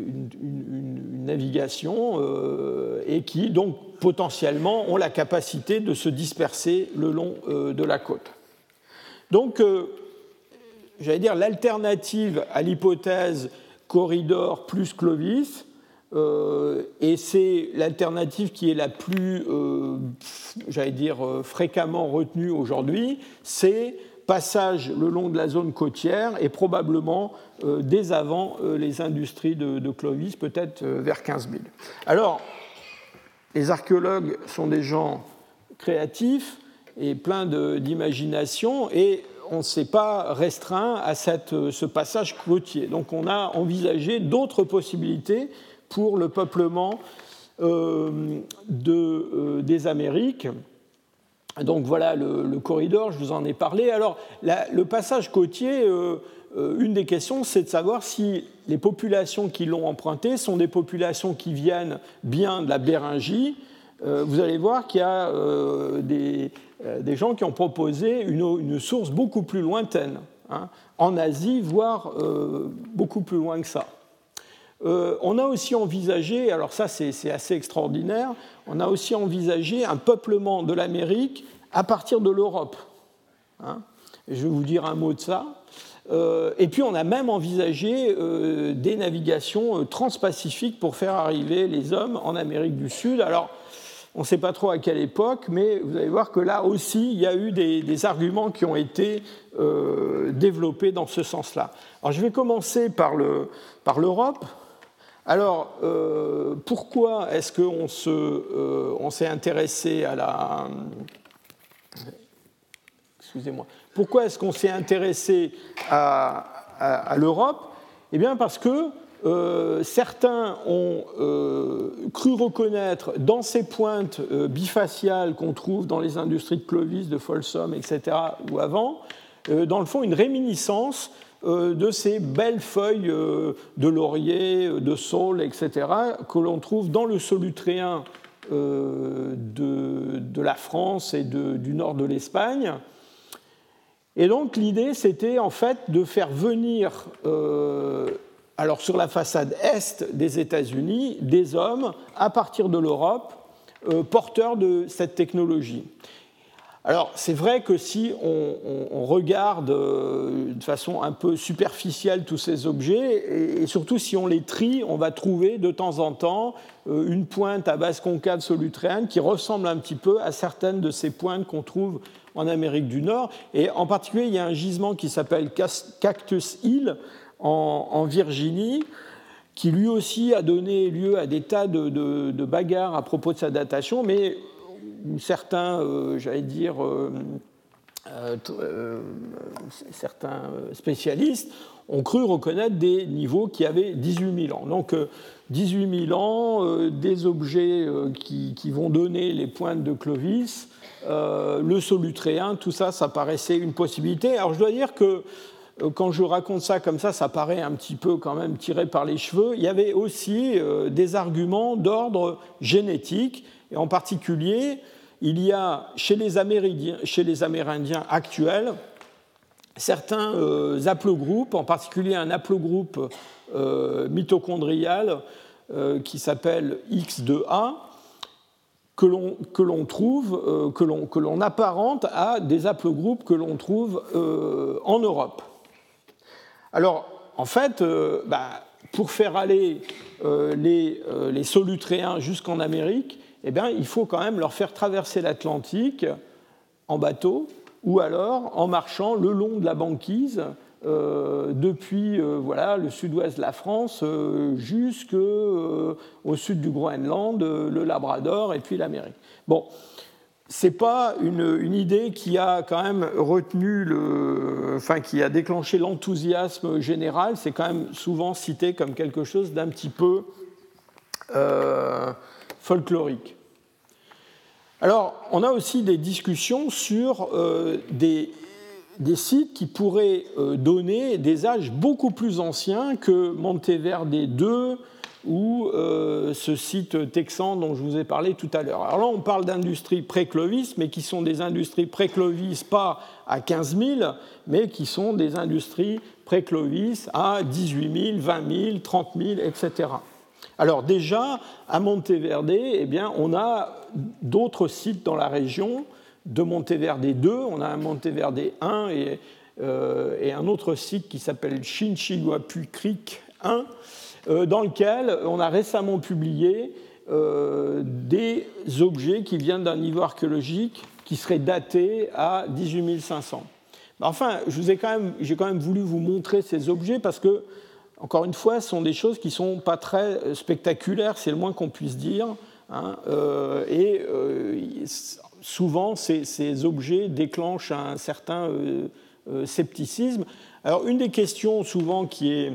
une, navigation euh, et qui donc potentiellement ont la capacité de se disperser le long euh, de la côte. Donc, j'allais dire, l'alternative à l'hypothèse corridor plus Clovis, et c'est l'alternative qui est la plus, j'allais dire, fréquemment retenue aujourd'hui, c'est passage le long de la zone côtière et probablement euh, dès avant euh, les industries de, Clovis, peut-être euh, vers 15 000. Alors, les archéologues sont des gens créatifs et pleins d'imagination et on ne s'est pas restreint à cette, ce passage côtier. Donc on a envisagé d'autres possibilités pour le peuplement de, des Amériques donc voilà le, corridor, je vous en ai parlé. Alors le passage côtier, euh, euh, une des questions, c'est de savoir si les populations qui l'ont emprunté sont des populations qui viennent bien de la Béringie. Euh, vous allez voir qu'il y a des, gens qui ont proposé une, source beaucoup plus lointaine, hein, en Asie, voire beaucoup plus loin que ça. On a aussi envisagé, alors ça c'est assez extraordinaire, on a aussi envisagé un peuplement de l'Amérique à partir de l'Europe. Hein. je vais vous dire un mot de ça. Euh, et puis on a même envisagé euh, des navigations euh, transpacifiques pour faire arriver les hommes en Amérique du Sud. Alors, on ne sait pas trop à quelle époque, mais vous allez voir que là aussi, il y a eu des, arguments qui ont été développés dans ce sens-là. Alors, je vais commencer par l'Europe. Alors, euh, pourquoi est-ce qu'on euh, s'est intéressé à la... Excusez-moi. Pourquoi est-ce qu'on s'est intéressé à, l'Europe? Eh bien parce que euh, certains ont cru reconnaître dans ces pointes bifaciales qu'on trouve dans les industries de Clovis, de Folsom, etc., ou avant, dans le fond, une réminiscence de ces belles feuilles de laurier, de saule, etc., que l'on trouve dans le solutréen de, la France et du nord de l'Espagne. Et donc l'idée, c'était en fait de faire venir, alors sur la façade est des États-Unis, des hommes à partir de l'Europe euh, porteurs de cette technologie. Alors, c'est vrai que si on, regarde euh, de façon un peu superficielle tous ces objets, et, surtout si on les trie, on va trouver de temps en temps euh, une pointe à base concave solutréenne qui ressemble un petit peu à certaines de ces pointes qu'on trouve en Amérique du Nord. Et en particulier, il y a un gisement qui s'appelle Cactus Hill en Virginie, qui lui aussi a donné lieu à des tas de, bagarres à propos de sa datation, mais certains, euh, j'allais dire, euh, euh, certains spécialistes ont cru reconnaître des niveaux qui avaient 18 000 ans. Donc 18 000 ans, des objets qui, vont donner les pointes de Clovis, le solutréen, tout ça, ça paraissait une possibilité. Alors je dois dire que quand je raconte ça comme ça, ça paraît un petit peu quand même tiré par les cheveux. Il y avait aussi des arguments d'ordre génétique, et en particulier, il y a chez les Amérindiens, chez les Amérindiens actuels certains euh, haplogroupes, en particulier un haplogroupe mitochondrial qui s'appelle X2A, que l'on trouve, que l'on apparente à des haplogroupes que l'on trouve en Europe. Alors, en fait, euh, bah, pour faire aller euh, les, euh, les, solutréens jusqu'en Amérique, eh bien, il faut quand même leur faire traverser l'Atlantique en bateau ou alors en marchant le long de la banquise depuis voilà, le sud-ouest de la France jusqu'au sud du Groenland, le Labrador et puis l'Amérique. Bon, c'est pas une, idée qui a quand même retenu le, enfin qui a déclenché l'enthousiasme général. C'est quand même souvent cité comme quelque chose d'un petit peu euh, folklorique. Alors, on a aussi des discussions sur euh, des, sites qui pourraient euh, donner des âges beaucoup plus anciens que Monteverde II, ou euh, ce site texan dont je vous ai parlé tout à l'heure. Alors là, on parle d'industries pré-Clovis, mais qui sont des industries pré-Clovis pas à 15 000, mais qui sont des industries pré-Clovis à 18 000, 20 000, 30 000, etc. Alors déjà, à Monteverde, eh bien, on a d'autres sites dans la région, de Monteverde 2, on a un Monteverde 1 et, euh, et un autre site qui s'appelle Chinchiguapu Creek 1, euh, dans lequel on a récemment publié euh, des objets qui viennent d'un niveau archéologique qui serait daté à 18 500. Enfin, j'ai quand, quand même voulu vous montrer ces objets parce que, encore une fois, ce sont des choses qui ne sont pas très spectaculaires, c'est le moins qu'on puisse dire. Hein, euh, et souvent, ces, objets déclenchent un certain scepticisme. Alors, une des questions souvent qui est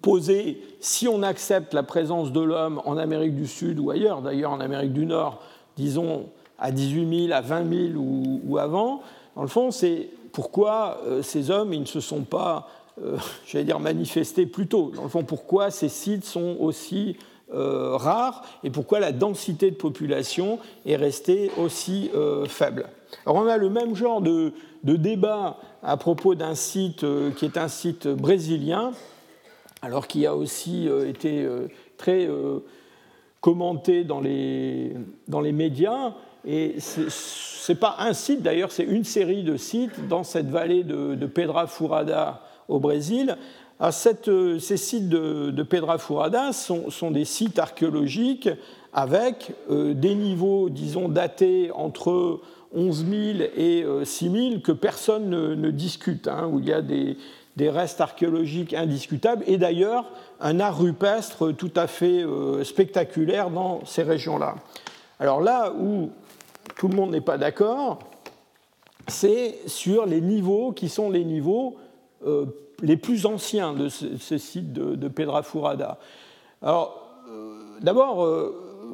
poser si on accepte la présence de l'homme en Amérique du Sud ou ailleurs, d'ailleurs en Amérique du Nord, disons à 18 000, à 20 000 ou, avant, dans le fond, c'est pourquoi euh, ces hommes ils ne se sont pas, euh, j'allais dire, manifestés plus tôt. Dans le fond, pourquoi ces sites sont aussi euh, rares et pourquoi la densité de population est restée aussi faible? Alors on a le même genre de, de débat à propos d'un site qui est un site brésilien, alors qui a aussi euh, été euh, très euh, commenté dans les, dans les médias. Et ce n'est pas un site, d'ailleurs, c'est une série de sites dans cette vallée de, Pedra Furada au Brésil. À cette, ces sites de, Pedra Furada sont, des sites archéologiques avec des niveaux, disons, datés entre 11 000 et 6 000 que personne ne, discute, hein, où il y a des, restes archéologiques indiscutables et d'ailleurs un art rupestre tout à fait euh, spectaculaire dans ces régions-là. Alors là où tout le monde n'est pas d'accord, c'est sur les niveaux qui sont les niveaux euh, les plus anciens de ce, site de, de Pedra Furada. Alors, euh, d'abord,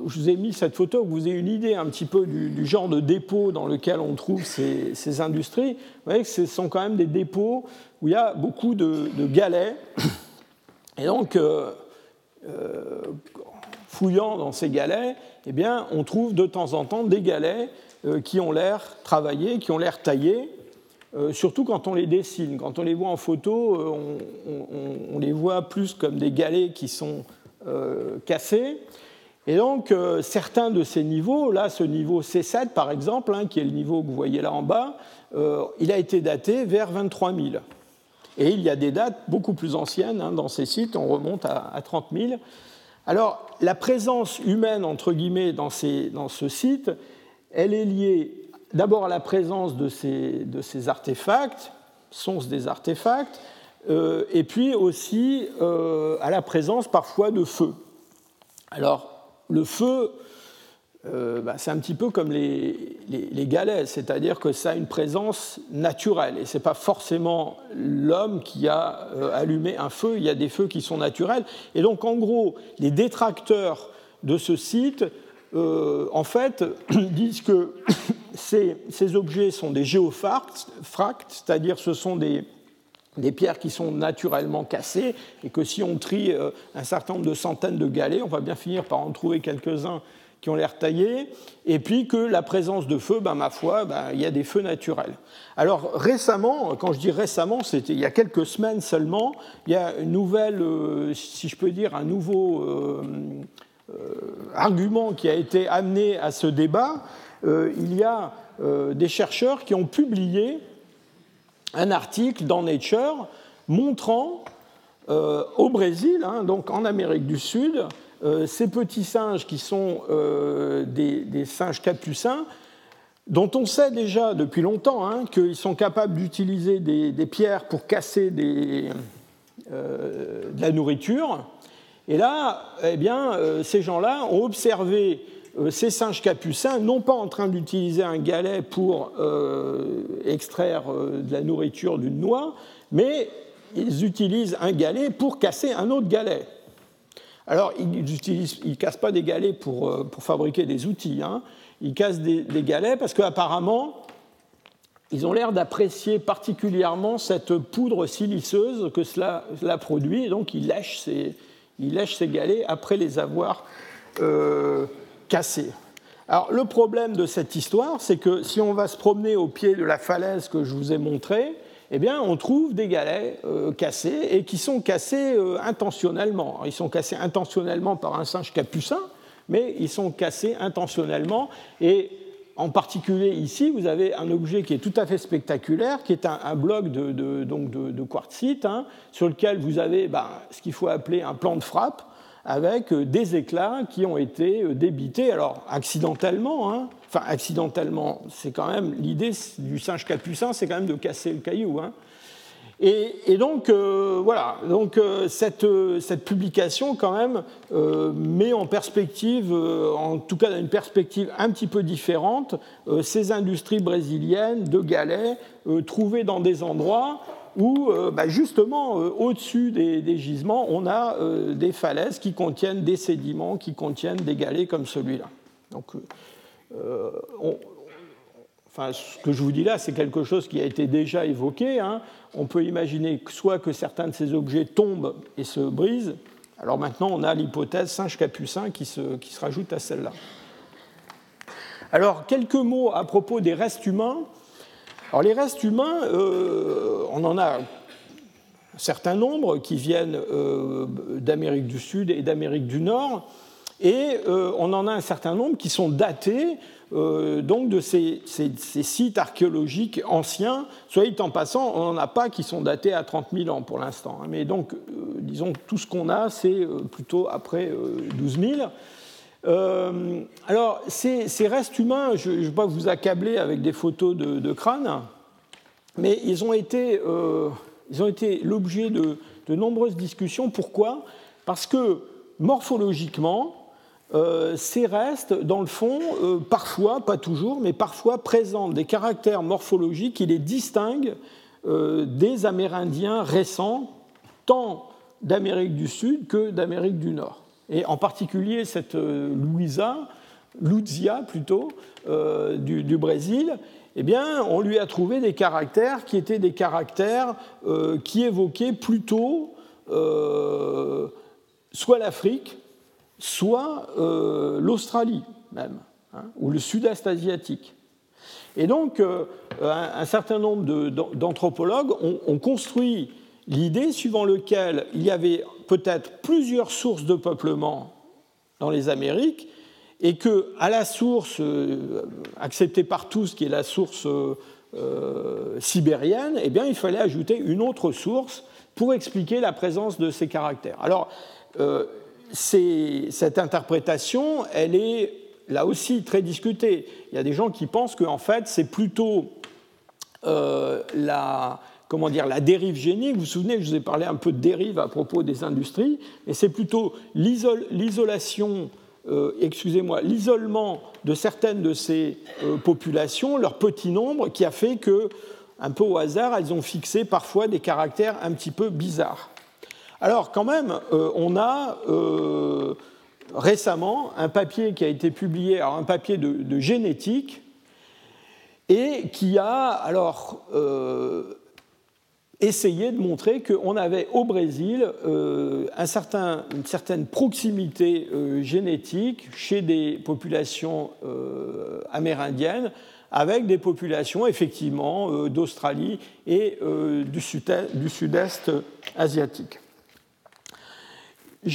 je vous ai mis cette photo, que vous ayez une idée un petit peu du, genre de dépôt dans lequel on trouve ces, industries. Vous voyez que ce sont quand même des dépôts où il y a beaucoup de, galets. Et donc, euh, euh, fouillant dans ces galets, eh bien, on trouve de temps en temps des galets qui ont l'air travaillés, qui ont l'air taillés. Surtout quand on les dessine. Quand on les voit en photo, on les voit plus comme des galets qui sont euh, cassés. Et donc, euh, certains de ces niveaux, là, ce niveau C7 par exemple, hein, qui est le niveau que vous voyez là en bas, euh, il a été daté vers 23 000. Et il y a des dates beaucoup plus anciennes hein, dans ces sites, on remonte à, 30 000. Alors, la présence humaine, entre guillemets, dans, ces, dans ce site, elle est liée d'abord à la présence de ces, de ces artefacts, des artefacts, euh, et puis aussi euh, à la présence parfois de feu. Alors, le feu, euh, bah, c'est un petit peu comme les, galets, c'est-à-dire que ça a une présence naturelle, et ce n'est pas forcément l'homme qui a allumé un feu, il y a des feux qui sont naturels. Et donc, en gros, les détracteurs de ce site, en fait, disent que ces, ces, objets sont des géofracts, c'est-à-dire ce sont des des pierres qui sont naturellement cassées, et que si on trie euh, un certain nombre de centaines de galets, on va bien finir par en trouver quelques-uns qui ont l'air taillés, et puis que la présence de feu, ben, ma foi, ben, il y a des feux naturels. Alors récemment, quand je dis récemment, c'était il y a quelques semaines seulement, il y a une nouvelle, euh, si je peux dire, un nouveau euh, argument qui a été amené à ce débat. il y a des chercheurs qui ont publié un article dans Nature montrant euh, au Brésil, hein, donc en Amérique du Sud, euh, ces petits singes qui sont euh, des, singes capucins, dont on sait déjà depuis longtemps hein, qu'ils sont capables d'utiliser des, pierres pour casser de la nourriture. Et là, eh bien, ces gens-là ont observé euh, ces singes capucins, non pas en train d'utiliser un galet pour euh, extraire euh, de la nourriture d'une noix, mais ils utilisent un galet pour casser un autre galet. Alors, ils ne cassent pas des galets pour, pour fabriquer des outils, hein. ils cassent des, galets parce qu'apparemment, ils ont l'air d'apprécier particulièrement cette poudre siliceuse que cela, produit, donc ils lèchent ces, ils lèchent ces galets après les avoir cassé. Alors le problème de cette histoire, c'est que si on va se promener au pied de la falaise que je vous ai montrée, eh bien, on trouve des galets euh, cassés et qui sont cassés euh, intentionnellement. ils sont cassés intentionnellement par un singe capucin, mais ils sont cassés intentionnellement. Et en particulier ici, vous avez un objet qui est tout à fait spectaculaire, qui est un, bloc de, donc de, quartzite, hein, sur lequel vous avez ben, ce qu'il faut appeler un plan de frappe avec euh, des éclats qui ont été euh, débités, alors accidentellement, hein. accidentellement, c'est quand même l'idée du singe capucin, c'est quand même de casser le caillou. Hein. Et, donc euh, voilà, donc cette, cette, publication quand même met en perspective, en tout cas dans une perspective un petit peu différente, ces industries brésiliennes de galets trouvées dans des endroits où euh, bah, justement euh, au-dessus des, gisements, on a euh, des falaises qui contiennent des sédiments, qui contiennent des galets comme celui-là. Donc, ce que je vous dis là, c'est quelque chose qui a été déjà évoqué. Hein. On peut imaginer soit que certains de ces objets tombent et se brisent. Alors maintenant, on a l'hypothèse singe capucin qui se, qui se rajoute à celle-là. Alors, quelques mots à propos des restes humains. Alors les restes humains, euh, on en a un certain nombre qui viennent euh, d'Amérique du Sud et d'Amérique du Nord, et euh, on en a un certain nombre qui sont datés donc de ces, sites archéologiques anciens. Soit en passant, on n'en a pas qui sont datés à 30 000 ans pour l'instant. Hein. mais donc, disons, tout ce qu'on a, c'est plutôt après 12 000. Euh, alors, ces, restes humains, je ne vais pas vous accabler avec des photos de, crânes, mais ils ont été, euh, été l'objet de, nombreuses discussions. Pourquoi? Parce que morphologiquement, euh, ces restes, dans le fond, parfois, pas toujours, mais parfois présentent des caractères morphologiques qui les distinguent des Amérindiens récents, tant d'Amérique du Sud que d'Amérique du Nord. et en particulier cette Louisa, Luzia plutôt, du, du, Brésil, eh bien, on lui a trouvé des caractères qui étaient des caractères qui évoquaient plutôt soit l'Afrique, soit l'Australie même, hein, ou le sud-est asiatique. Et donc, euh, un, certain nombre d'anthropologues ont, construit l'idée suivant laquelle il y avait peut-être plusieurs sources de peuplement dans les Amériques et que à la source euh, acceptée par tous, qui est la source euh, sibérienne, eh bien, il fallait ajouter une autre source pour expliquer la présence de ces caractères. Alors, cette interprétation, elle est là aussi très discuté. Il y a des gens qui pensent qu'en fait, c'est plutôt euh, la, comment dire, la dérive génique. Vous vous souvenez, je vous ai parlé un peu de dérive à propos des industries, mais c'est plutôt l'isolation, euh, excusez-moi, l'isolement de certaines de ces euh, populations, leur petit nombre, qui a fait que, un peu au hasard, elles ont fixé parfois des caractères un petit peu bizarres. Alors, quand même, on a récemment un papier qui a été publié, un papier de, génétique, et qui a alors euh, essayé de montrer qu'on avait au Brésil euh, une certaine proximité euh, génétique chez des populations amérindiennes avec des populations effectivement d'Australie et du sud-est asiatique.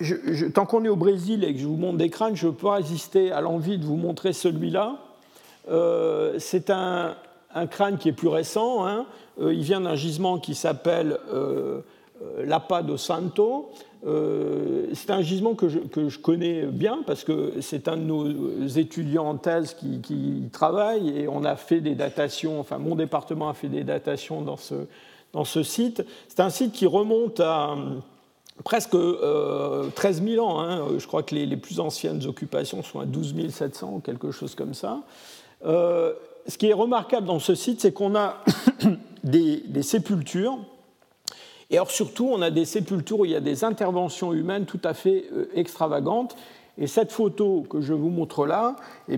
Je tant qu'on est au Brésil et que je vous montre des crânes, je ne peux pas résister à l'envie de vous montrer celui-là. Euh, c'est un, crâne qui est plus récent. Hein. Euh, il vient d'un gisement qui s'appelle euh, Lapa do Santo. c'est un gisement que je, connais bien parce que c'est un de nos étudiants en thèse qui, qui, travaille et on a fait des datations, enfin mon département a fait des datations dans ce, dans ce site. C'est un site qui remonte à presque 13 euh, 000 ans. Hein. Je crois que les, plus anciennes occupations sont à 12 700 ou quelque chose comme ça. Euh, ce qui est remarquable dans ce site, c'est qu'on a des, sépultures. Et alors surtout, on a des sépultures où il y a des interventions humaines tout à fait euh, extravagantes. Et cette photo que je vous montre là, eh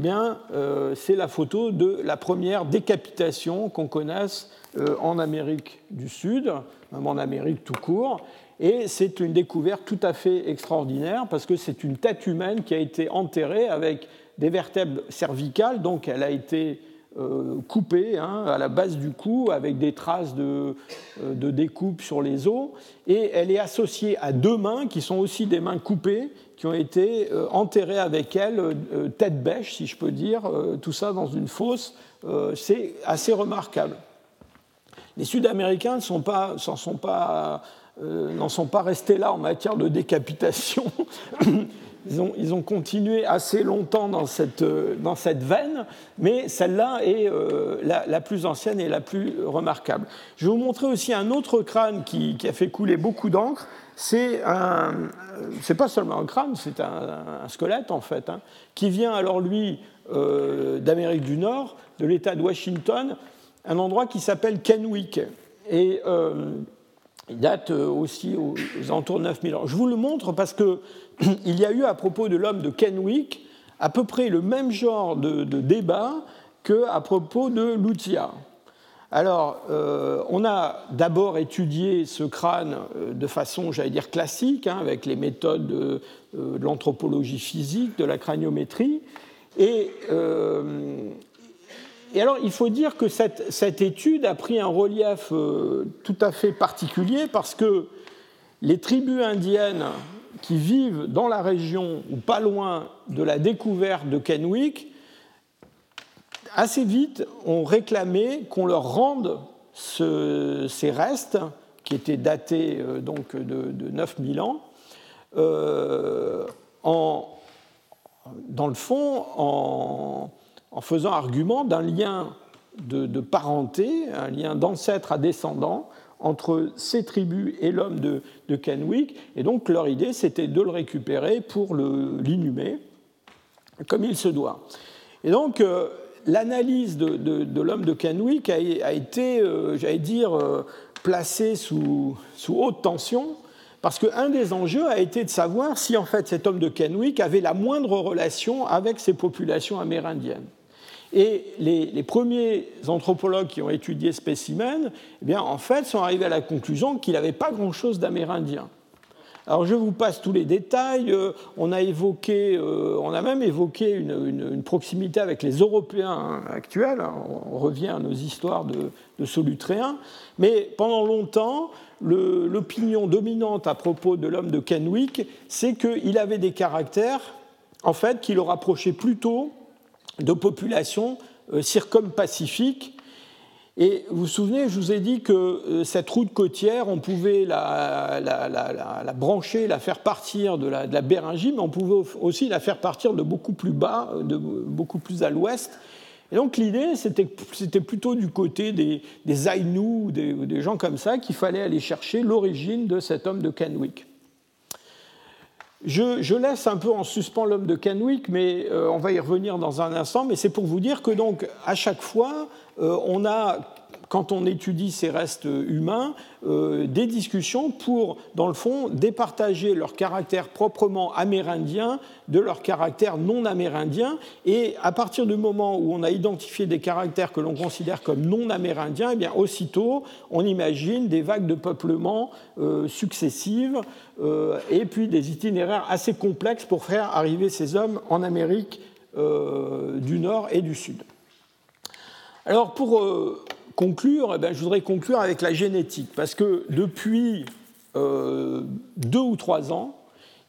c'est la photo de la première décapitation qu'on connaisse en Amérique du Sud, même en Amérique tout court. Et c'est une découverte tout à fait extraordinaire parce que c'est une tête humaine qui a été enterrée avec des vertèbres cervicales, donc elle a été euh, coupée hein, à la base du cou avec des traces de, euh, de, découpe sur les os, et elle est associée à deux mains qui sont aussi des mains coupées, qui ont été euh, enterrées avec elle, tête bêche si je peux dire, tout ça dans une fosse. c'est assez remarquable. Les Sud-Américains ne s'en sont pas euh, n'en sont pas restés là en matière de décapitation. Ils ont, ils ont, continué assez longtemps dans cette, euh, dans cette veine, mais celle-là est euh, la, plus ancienne et la plus remarquable. Je vais vous montrer aussi un autre crâne qui, a fait couler beaucoup d'encre. C'est un, pas seulement un crâne, c'est un, squelette en fait, hein, qui vient alors lui d'Amérique du Nord, de l'État de Washington, un endroit qui s'appelle Kenwick. Et il date euh, aussi aux alentours de 9000 ans. Je vous le montre parce qu'il y a eu à propos de l'homme de Kenwick à peu près le même genre de, débat qu'à propos de Lucia. Alors, euh, on a d'abord étudié ce crâne euh, de façon, j'allais dire, classique, hein, avec les méthodes de, l'anthropologie physique, de la craniométrie. Et et alors, il faut dire que cette, étude a pris un relief euh, tout à fait particulier parce que les tribus indiennes qui vivent dans la région ou pas loin de la découverte de Kenwick, assez vite ont réclamé qu'on leur rende ces restes, qui étaient datés euh, donc de, 9000 ans, euh, dans le fond, en, en faisant argument d'un lien de, parenté, un lien d'ancêtre à descendant entre ces tribus et l'homme de, Kenwick. Et donc leur idée, c'était de le récupérer pour l'inhumer comme il se doit. Et donc euh, l'analyse de, l'homme de Kenwick a, été, euh, j'allais dire, euh, placée sous, sous, haute tension parce qu'un des enjeux a été de savoir si en fait cet homme de Kenwick avait la moindre relation avec ces populations amérindiennes. Et les, premiers anthropologues qui ont étudié spécimen, eh bien, en fait, sont arrivés à la conclusion qu'il n'avait pas grand-chose d'amérindien. Alors je vous passe tous les détails. Euh, on a évoqué, euh, on a même évoqué une, proximité avec les Européens hein, actuels. On revient à nos histoires de, de Solutréens. Mais pendant longtemps, l'opinion dominante à propos de l'homme de Kenwick, c'est qu'il avait des caractères, en fait, qui le rapprochaient plutôt de populations euh, circum-pacifiques et vous vous souvenez, je vous ai dit que euh, cette route côtière, on pouvait la, brancher, la faire partir de la, de Béringie, mais on pouvait aussi la faire partir de beaucoup plus bas, de beaucoup plus à l'ouest. Et donc l'idée, c'était plutôt du côté des, des Aïnous, des, des, gens comme ça, qu'il fallait aller chercher l'origine de cet homme de Kenwick. Je, laisse un peu en suspens l'homme de Kenwick, mais euh, on va y revenir dans un instant. Mais c'est pour vous dire que donc à chaque fois, euh, on a quand on étudie ces restes humains, euh, des discussions pour, dans le fond, départager leur caractère proprement amérindien de leur caractère non amérindien. Et à partir du moment où on a identifié des caractères que l'on considère comme non amérindiens, eh bien, aussitôt, on imagine des vagues de peuplement euh, successives euh, et puis des itinéraires assez complexes pour faire arriver ces hommes en Amérique du Nord et du Sud. Alors, pour conclure, eh ben, je voudrais conclure avec la génétique, parce que depuis euh, deux ou trois ans,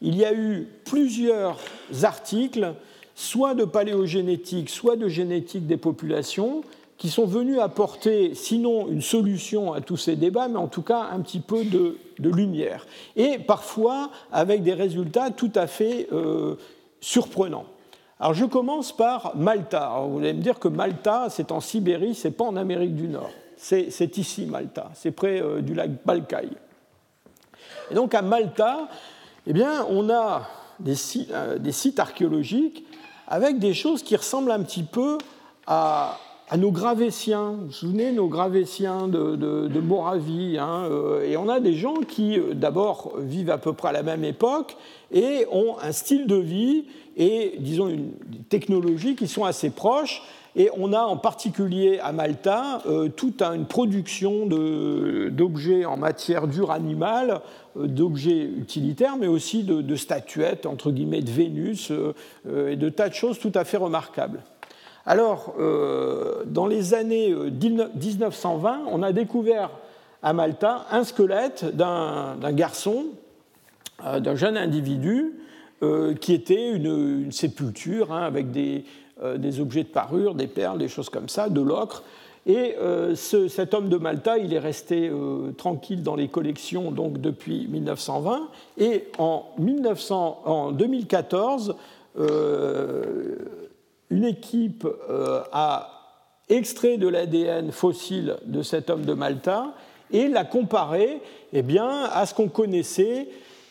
il y a eu plusieurs articles, soit de paléogénétique, soit de génétique des populations, qui sont venus apporter, sinon une solution à tous ces débats, mais en tout cas un petit peu de, lumière. Et parfois avec des résultats tout à fait euh, surprenants. Alors je commence par Malta. vous allez me dire que Malta, c'est en Sibérie, c'est pas en Amérique du Nord. C'est ici Malta, c'est près euh, du lac Balkaï. Et donc à Malta, eh bien, on a des euh, des sites, archéologiques avec des choses qui ressemblent un petit peu à, nos Gravétiens. Vous vous souvenez, nos Gravétiens de, Moravie. Hein, euh, et on a des gens qui, d'abord, vivent à peu près à la même époque et ont un style de vie et, disons, une, technologie qui sont assez proches. Et on a en particulier à Malta euh, toute une production d'objets en matière dure animale, euh, d'objets utilitaires, mais aussi de, statuettes, entre guillemets, de Vénus, euh, et de tas de choses tout à fait remarquables. Alors, dans les années 1920, on a découvert à Malta un squelette d'un garçon, d'un jeune individu, euh, qui était une, sépulture hein, avec euh, des, objets de parure, des perles, des choses comme ça, de l'ocre. Et euh, cet homme de Malta, il est resté tranquille dans les collections donc depuis 1920. Et en, 1900, en 2014, une équipe a extrait de l'ADN fossile de cet homme de Malta et l'a comparé eh bien, à ce qu'on connaissait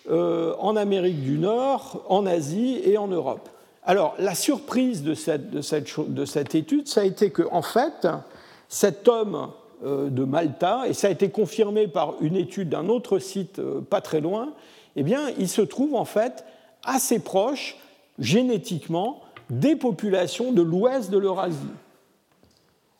euh, en Amérique du Nord, en Asie et en Europe. Alors, la surprise de cette, de cette, de cette étude, ça a été qu'en en fait, cet homme euh, de Malta, et ça a été confirmé par une étude d'un autre site euh, pas très loin, eh bien, il se trouve en fait assez proche génétiquement des populations de l'ouest de l'Eurasie.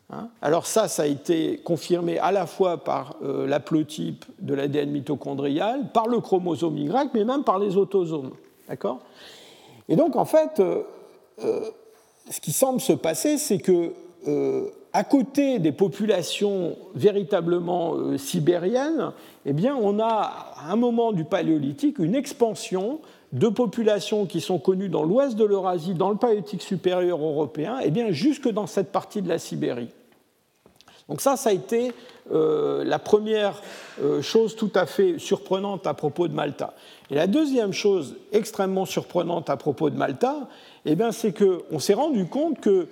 Hein? Alors ça, ça a été confirmé à la fois par euh, l'haplotype de l'ADN mitochondrial, par le chromosome Y, mais même par les autosomes. D'accord? Et donc, en fait, euh, euh, ce qui semble se passer, c'est que à côté des populations véritablement sibériennes, eh bien, on a à un moment du Paléolithique une expansion de populations qui sont connues dans l'ouest de l'Eurasie, dans le Paléolithique supérieur européen, et eh bien jusque dans cette partie de la Sibérie. Donc ça, ça a été euh, la première euh, chose tout à fait surprenante à propos de Malta. Et la deuxième chose extrêmement surprenante à propos de Malta, eh bien, c'est qu'on s'est rendu compte que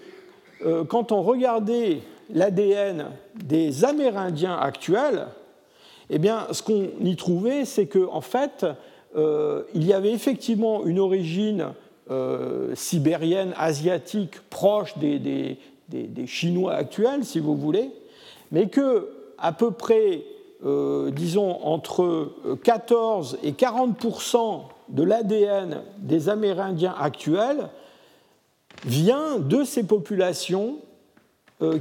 euh, quand on regardait l'ADN des Amérindiens actuels, eh bien, ce qu'on y trouvait, c'est qu'en en fait, il y avait effectivement une origine euh, sibérienne, asiatique, proche des, Chinois actuels, si vous voulez, mais que à peu près disons, entre 14 et 40% de l'ADN des Amérindiens actuels vient de ces populations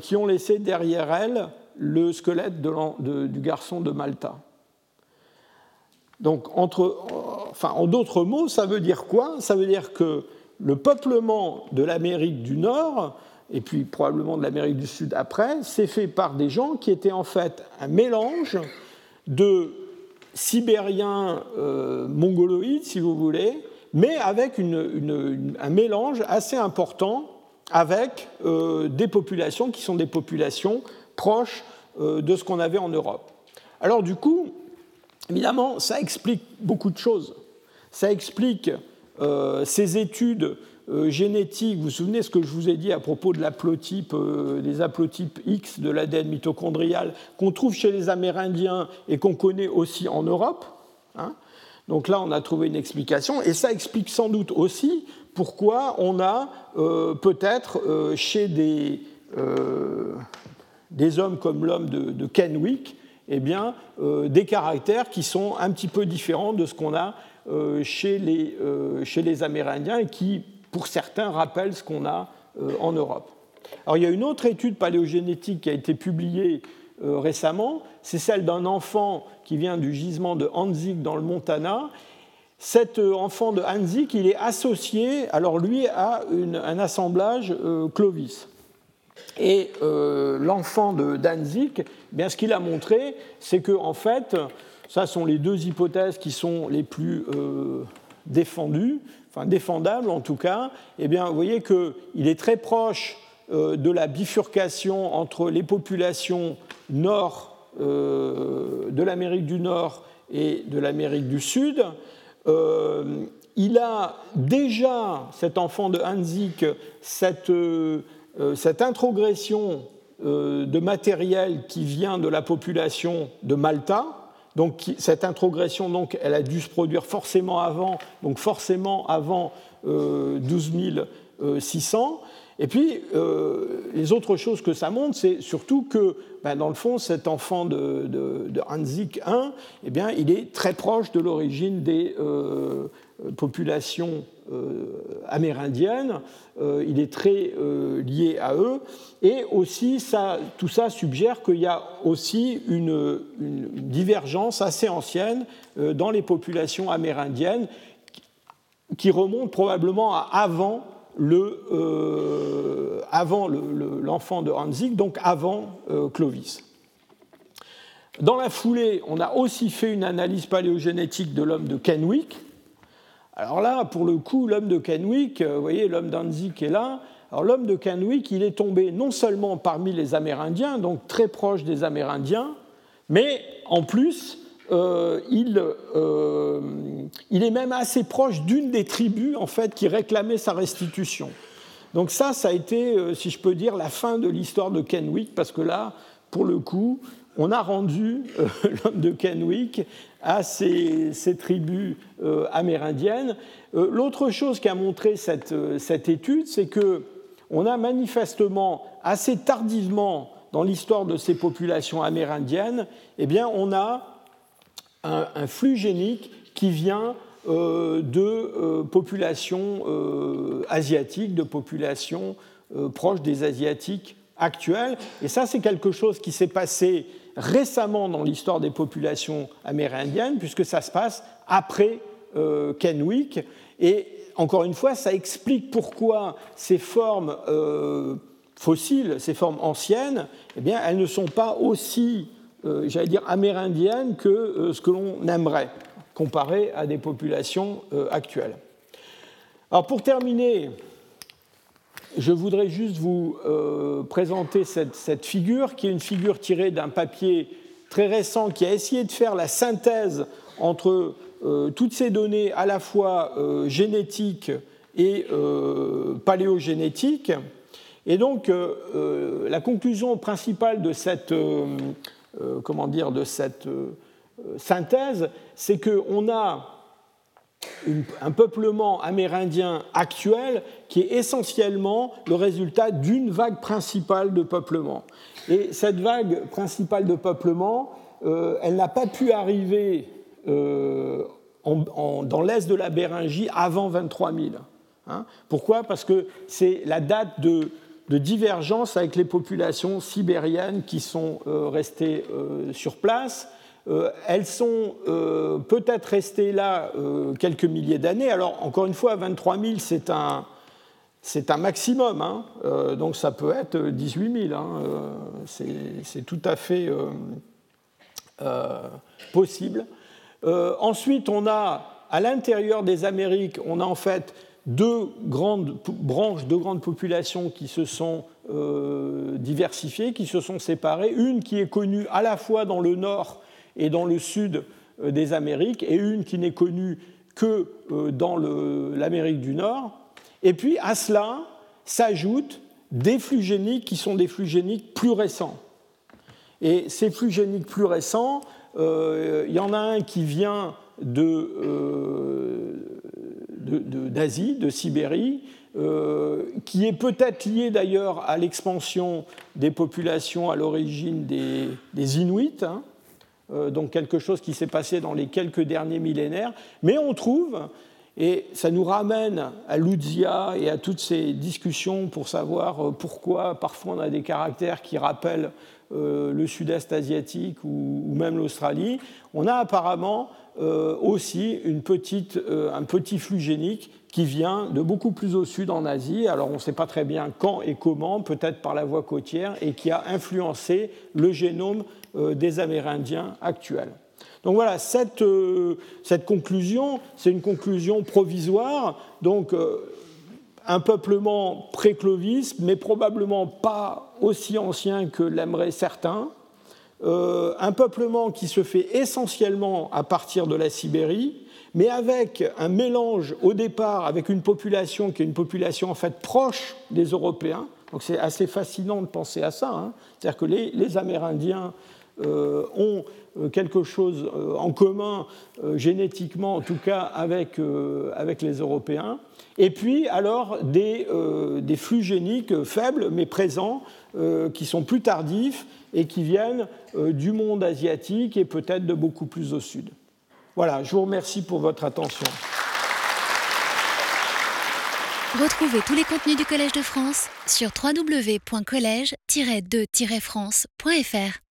qui ont laissé derrière elles le squelette du garçon de Malta. Donc, en d'autres mots, ça veut dire quoi? Ça veut dire que le peuplement de l'Amérique du Nord, et puis probablement de l'Amérique du Sud après, s'est fait par des gens qui étaient en fait un mélange de sibériens euh, mongoloïdes, si vous voulez, mais avec un mélange assez important avec euh, des populations qui sont des populations proches euh, de ce qu'on avait en Europe. Alors du coup, évidemment, ça explique beaucoup de choses. Ça explique euh, ces études euh, génétiques. Vous vous souvenez ce que je vous ai dit à propos de l'aplotype, des haplotypes X de l'ADN mitochondrial qu'on trouve chez les Amérindiens et qu'on connaît aussi en Europe. Hein? donc là, on a trouvé une explication. Et ça explique sans doute aussi pourquoi on a peut-être chez des des hommes comme l'homme de, Kenwick, eh bien, euh, des caractères qui sont un petit peu différents de ce qu'on a euh, chez, les, euh, chez, les, Amérindiens et qui, pour certains, rappellent ce qu'on a en Europe. Alors, il y a une autre étude paléogénétique qui a été publiée récemment, c'est celle d'un enfant qui vient du gisement de Hanzik dans le Montana. Cet enfant de Hanzik, il est associé, alors lui, à un assemblage Clovis. Et euh, l'enfant de Danzig, eh bien, ce qu'il a montré, c'est que en fait, ça sont les deux hypothèses qui sont les plus euh, défendues, enfin défendables en tout cas. Eh bien, vous voyez qu'il est très proche euh, de la bifurcation entre les populations nord de l'Amérique du Nord et de l'Amérique du Sud. il a déjà, cet enfant de Hanzik, cette cette introgression euh, de matériel qui vient de la population de Malta, donc cette introgression, donc, elle a dû se produire forcément avant, donc forcément avant 12 euh, 600. Et puis, les autres choses que ça montre, c'est surtout que, ben, dans le fond, cet enfant de, de, Hanzik I, eh bien, il est très proche de l'origine des populations amérindiennes. Euh, il est très euh, lié à eux. Et aussi, ça, tout ça suggère qu'il y a aussi une, divergence assez ancienne euh, dans les populations amérindiennes qui remonte probablement à avant le, avant l'enfant de Hanzik, donc avant Clovis. Dans la foulée, on a aussi fait une analyse paléogénétique de l'homme de Kenwick, alors là, pour le coup, l'homme de Kenwick, euh, vous voyez, l'homme d'Anzik est là. Alors l'homme de Kenwick, il est tombé non seulement parmi les Amérindiens, donc très proche des Amérindiens, mais en plus, euh, il, euh, il, est même assez proche d'une des tribus en fait qui réclamait sa restitution. Donc ça, ça a été, si je peux dire, la fin de l'histoire de Kenwick, parce que là, pour le coup, on a rendu l'homme de Kenwick à ces, tribus euh, amérindiennes. Euh, l'autre chose qu'a montré cette, euh, étude, c'est que on a manifestement assez tardivement dans l'histoire de ces populations amérindiennes, eh bien, on a un, flux génique qui vient de populations asiatiques, de populations proches des asiatiques actuels. Et ça, c'est quelque chose qui s'est passé récemment dans l'histoire des populations amérindiennes, puisque ça se passe après euh, Kenwick. Et encore une fois, ça explique pourquoi ces formes euh, fossiles, ces formes anciennes, eh bien, elles ne sont pas aussi, euh, j'allais dire, amérindiennes que ce que l'on aimerait, comparé à des populations actuelles. Alors pour terminer, je voudrais juste vous euh, présenter cette, figure, qui est une figure tirée d'un papier très récent qui a essayé de faire la synthèse entre euh, toutes ces données à la fois euh, génétiques et paléogénétiques. Et donc, la conclusion principale de cette, comment dire, de cette synthèse, c'est qu'on a un peuplement amérindien actuel qui est essentiellement le résultat d'une vague principale de peuplement. Et cette vague principale de peuplement, elle n'a pas pu arriver dans l'est de la Béringie avant 23 000. Hein. Pourquoi? Parce que c'est la date de, divergence avec les populations sibériennes qui sont euh, restées euh, sur place. Euh, elles sont peut-être restées là quelques milliers d'années. Alors, encore une fois, 23 000, c'est un, c'est un maximum. Hein. donc, ça peut être 18 000. Hein. c'est tout à fait possible. ensuite, on a à l'intérieur des Amériques, on a en fait deux grandes branches, deux grandes populations qui se sont euh, diversifiées, qui se sont séparées. Une qui est connue à la fois dans le nord et dans le sud euh, des Amériques, et une qui n'est connue que euh, dans l'Amérique du Nord. Et puis à cela s'ajoutent des flux géniques qui sont des flux géniques plus récents. Et ces flux géniques plus récents, il y en a un qui vient de d'Asie, de, Sibérie, euh, qui est peut-être lié d'ailleurs à l'expansion des populations à l'origine des, Inuits, hein. Euh, donc quelque chose qui s'est passé dans les quelques derniers millénaires. Mais on trouve, et ça nous ramène à Ludzia et à toutes ces discussions pour savoir euh, pourquoi parfois on a des caractères qui rappellent le sud-est asiatique ou, même l'Australie, on a apparemment euh, aussi une petite, euh, un petit flux génique qui vient de beaucoup plus au sud en Asie. Alors on ne sait pas très bien quand et comment, peut-être par la voie côtière, et qui a influencé le génome euh, des Amérindiens actuels. Donc voilà, cette, cette conclusion, c'est une conclusion provisoire. Donc un peuplement pré-Clovis, mais probablement pas aussi ancien que l'aimeraient certains. Euh, un peuplement qui se fait essentiellement à partir de la Sibérie, mais avec un mélange au départ avec une population qui est une population en fait proche des Européens. Donc c'est assez fascinant de penser à ça. Hein. C'est-à-dire que les, Amérindiens euh, ont euh, quelque chose en commun génétiquement, en tout cas avec, avec les Européens. Et puis alors des, des flux géniques faibles mais présents qui sont plus tardifs et qui viennent euh, du monde asiatique et peut-être de beaucoup plus au sud. Voilà, je vous remercie pour votre attention. Retrouvez tous les contenus du Collège de France sur www.colège-2-france.fr.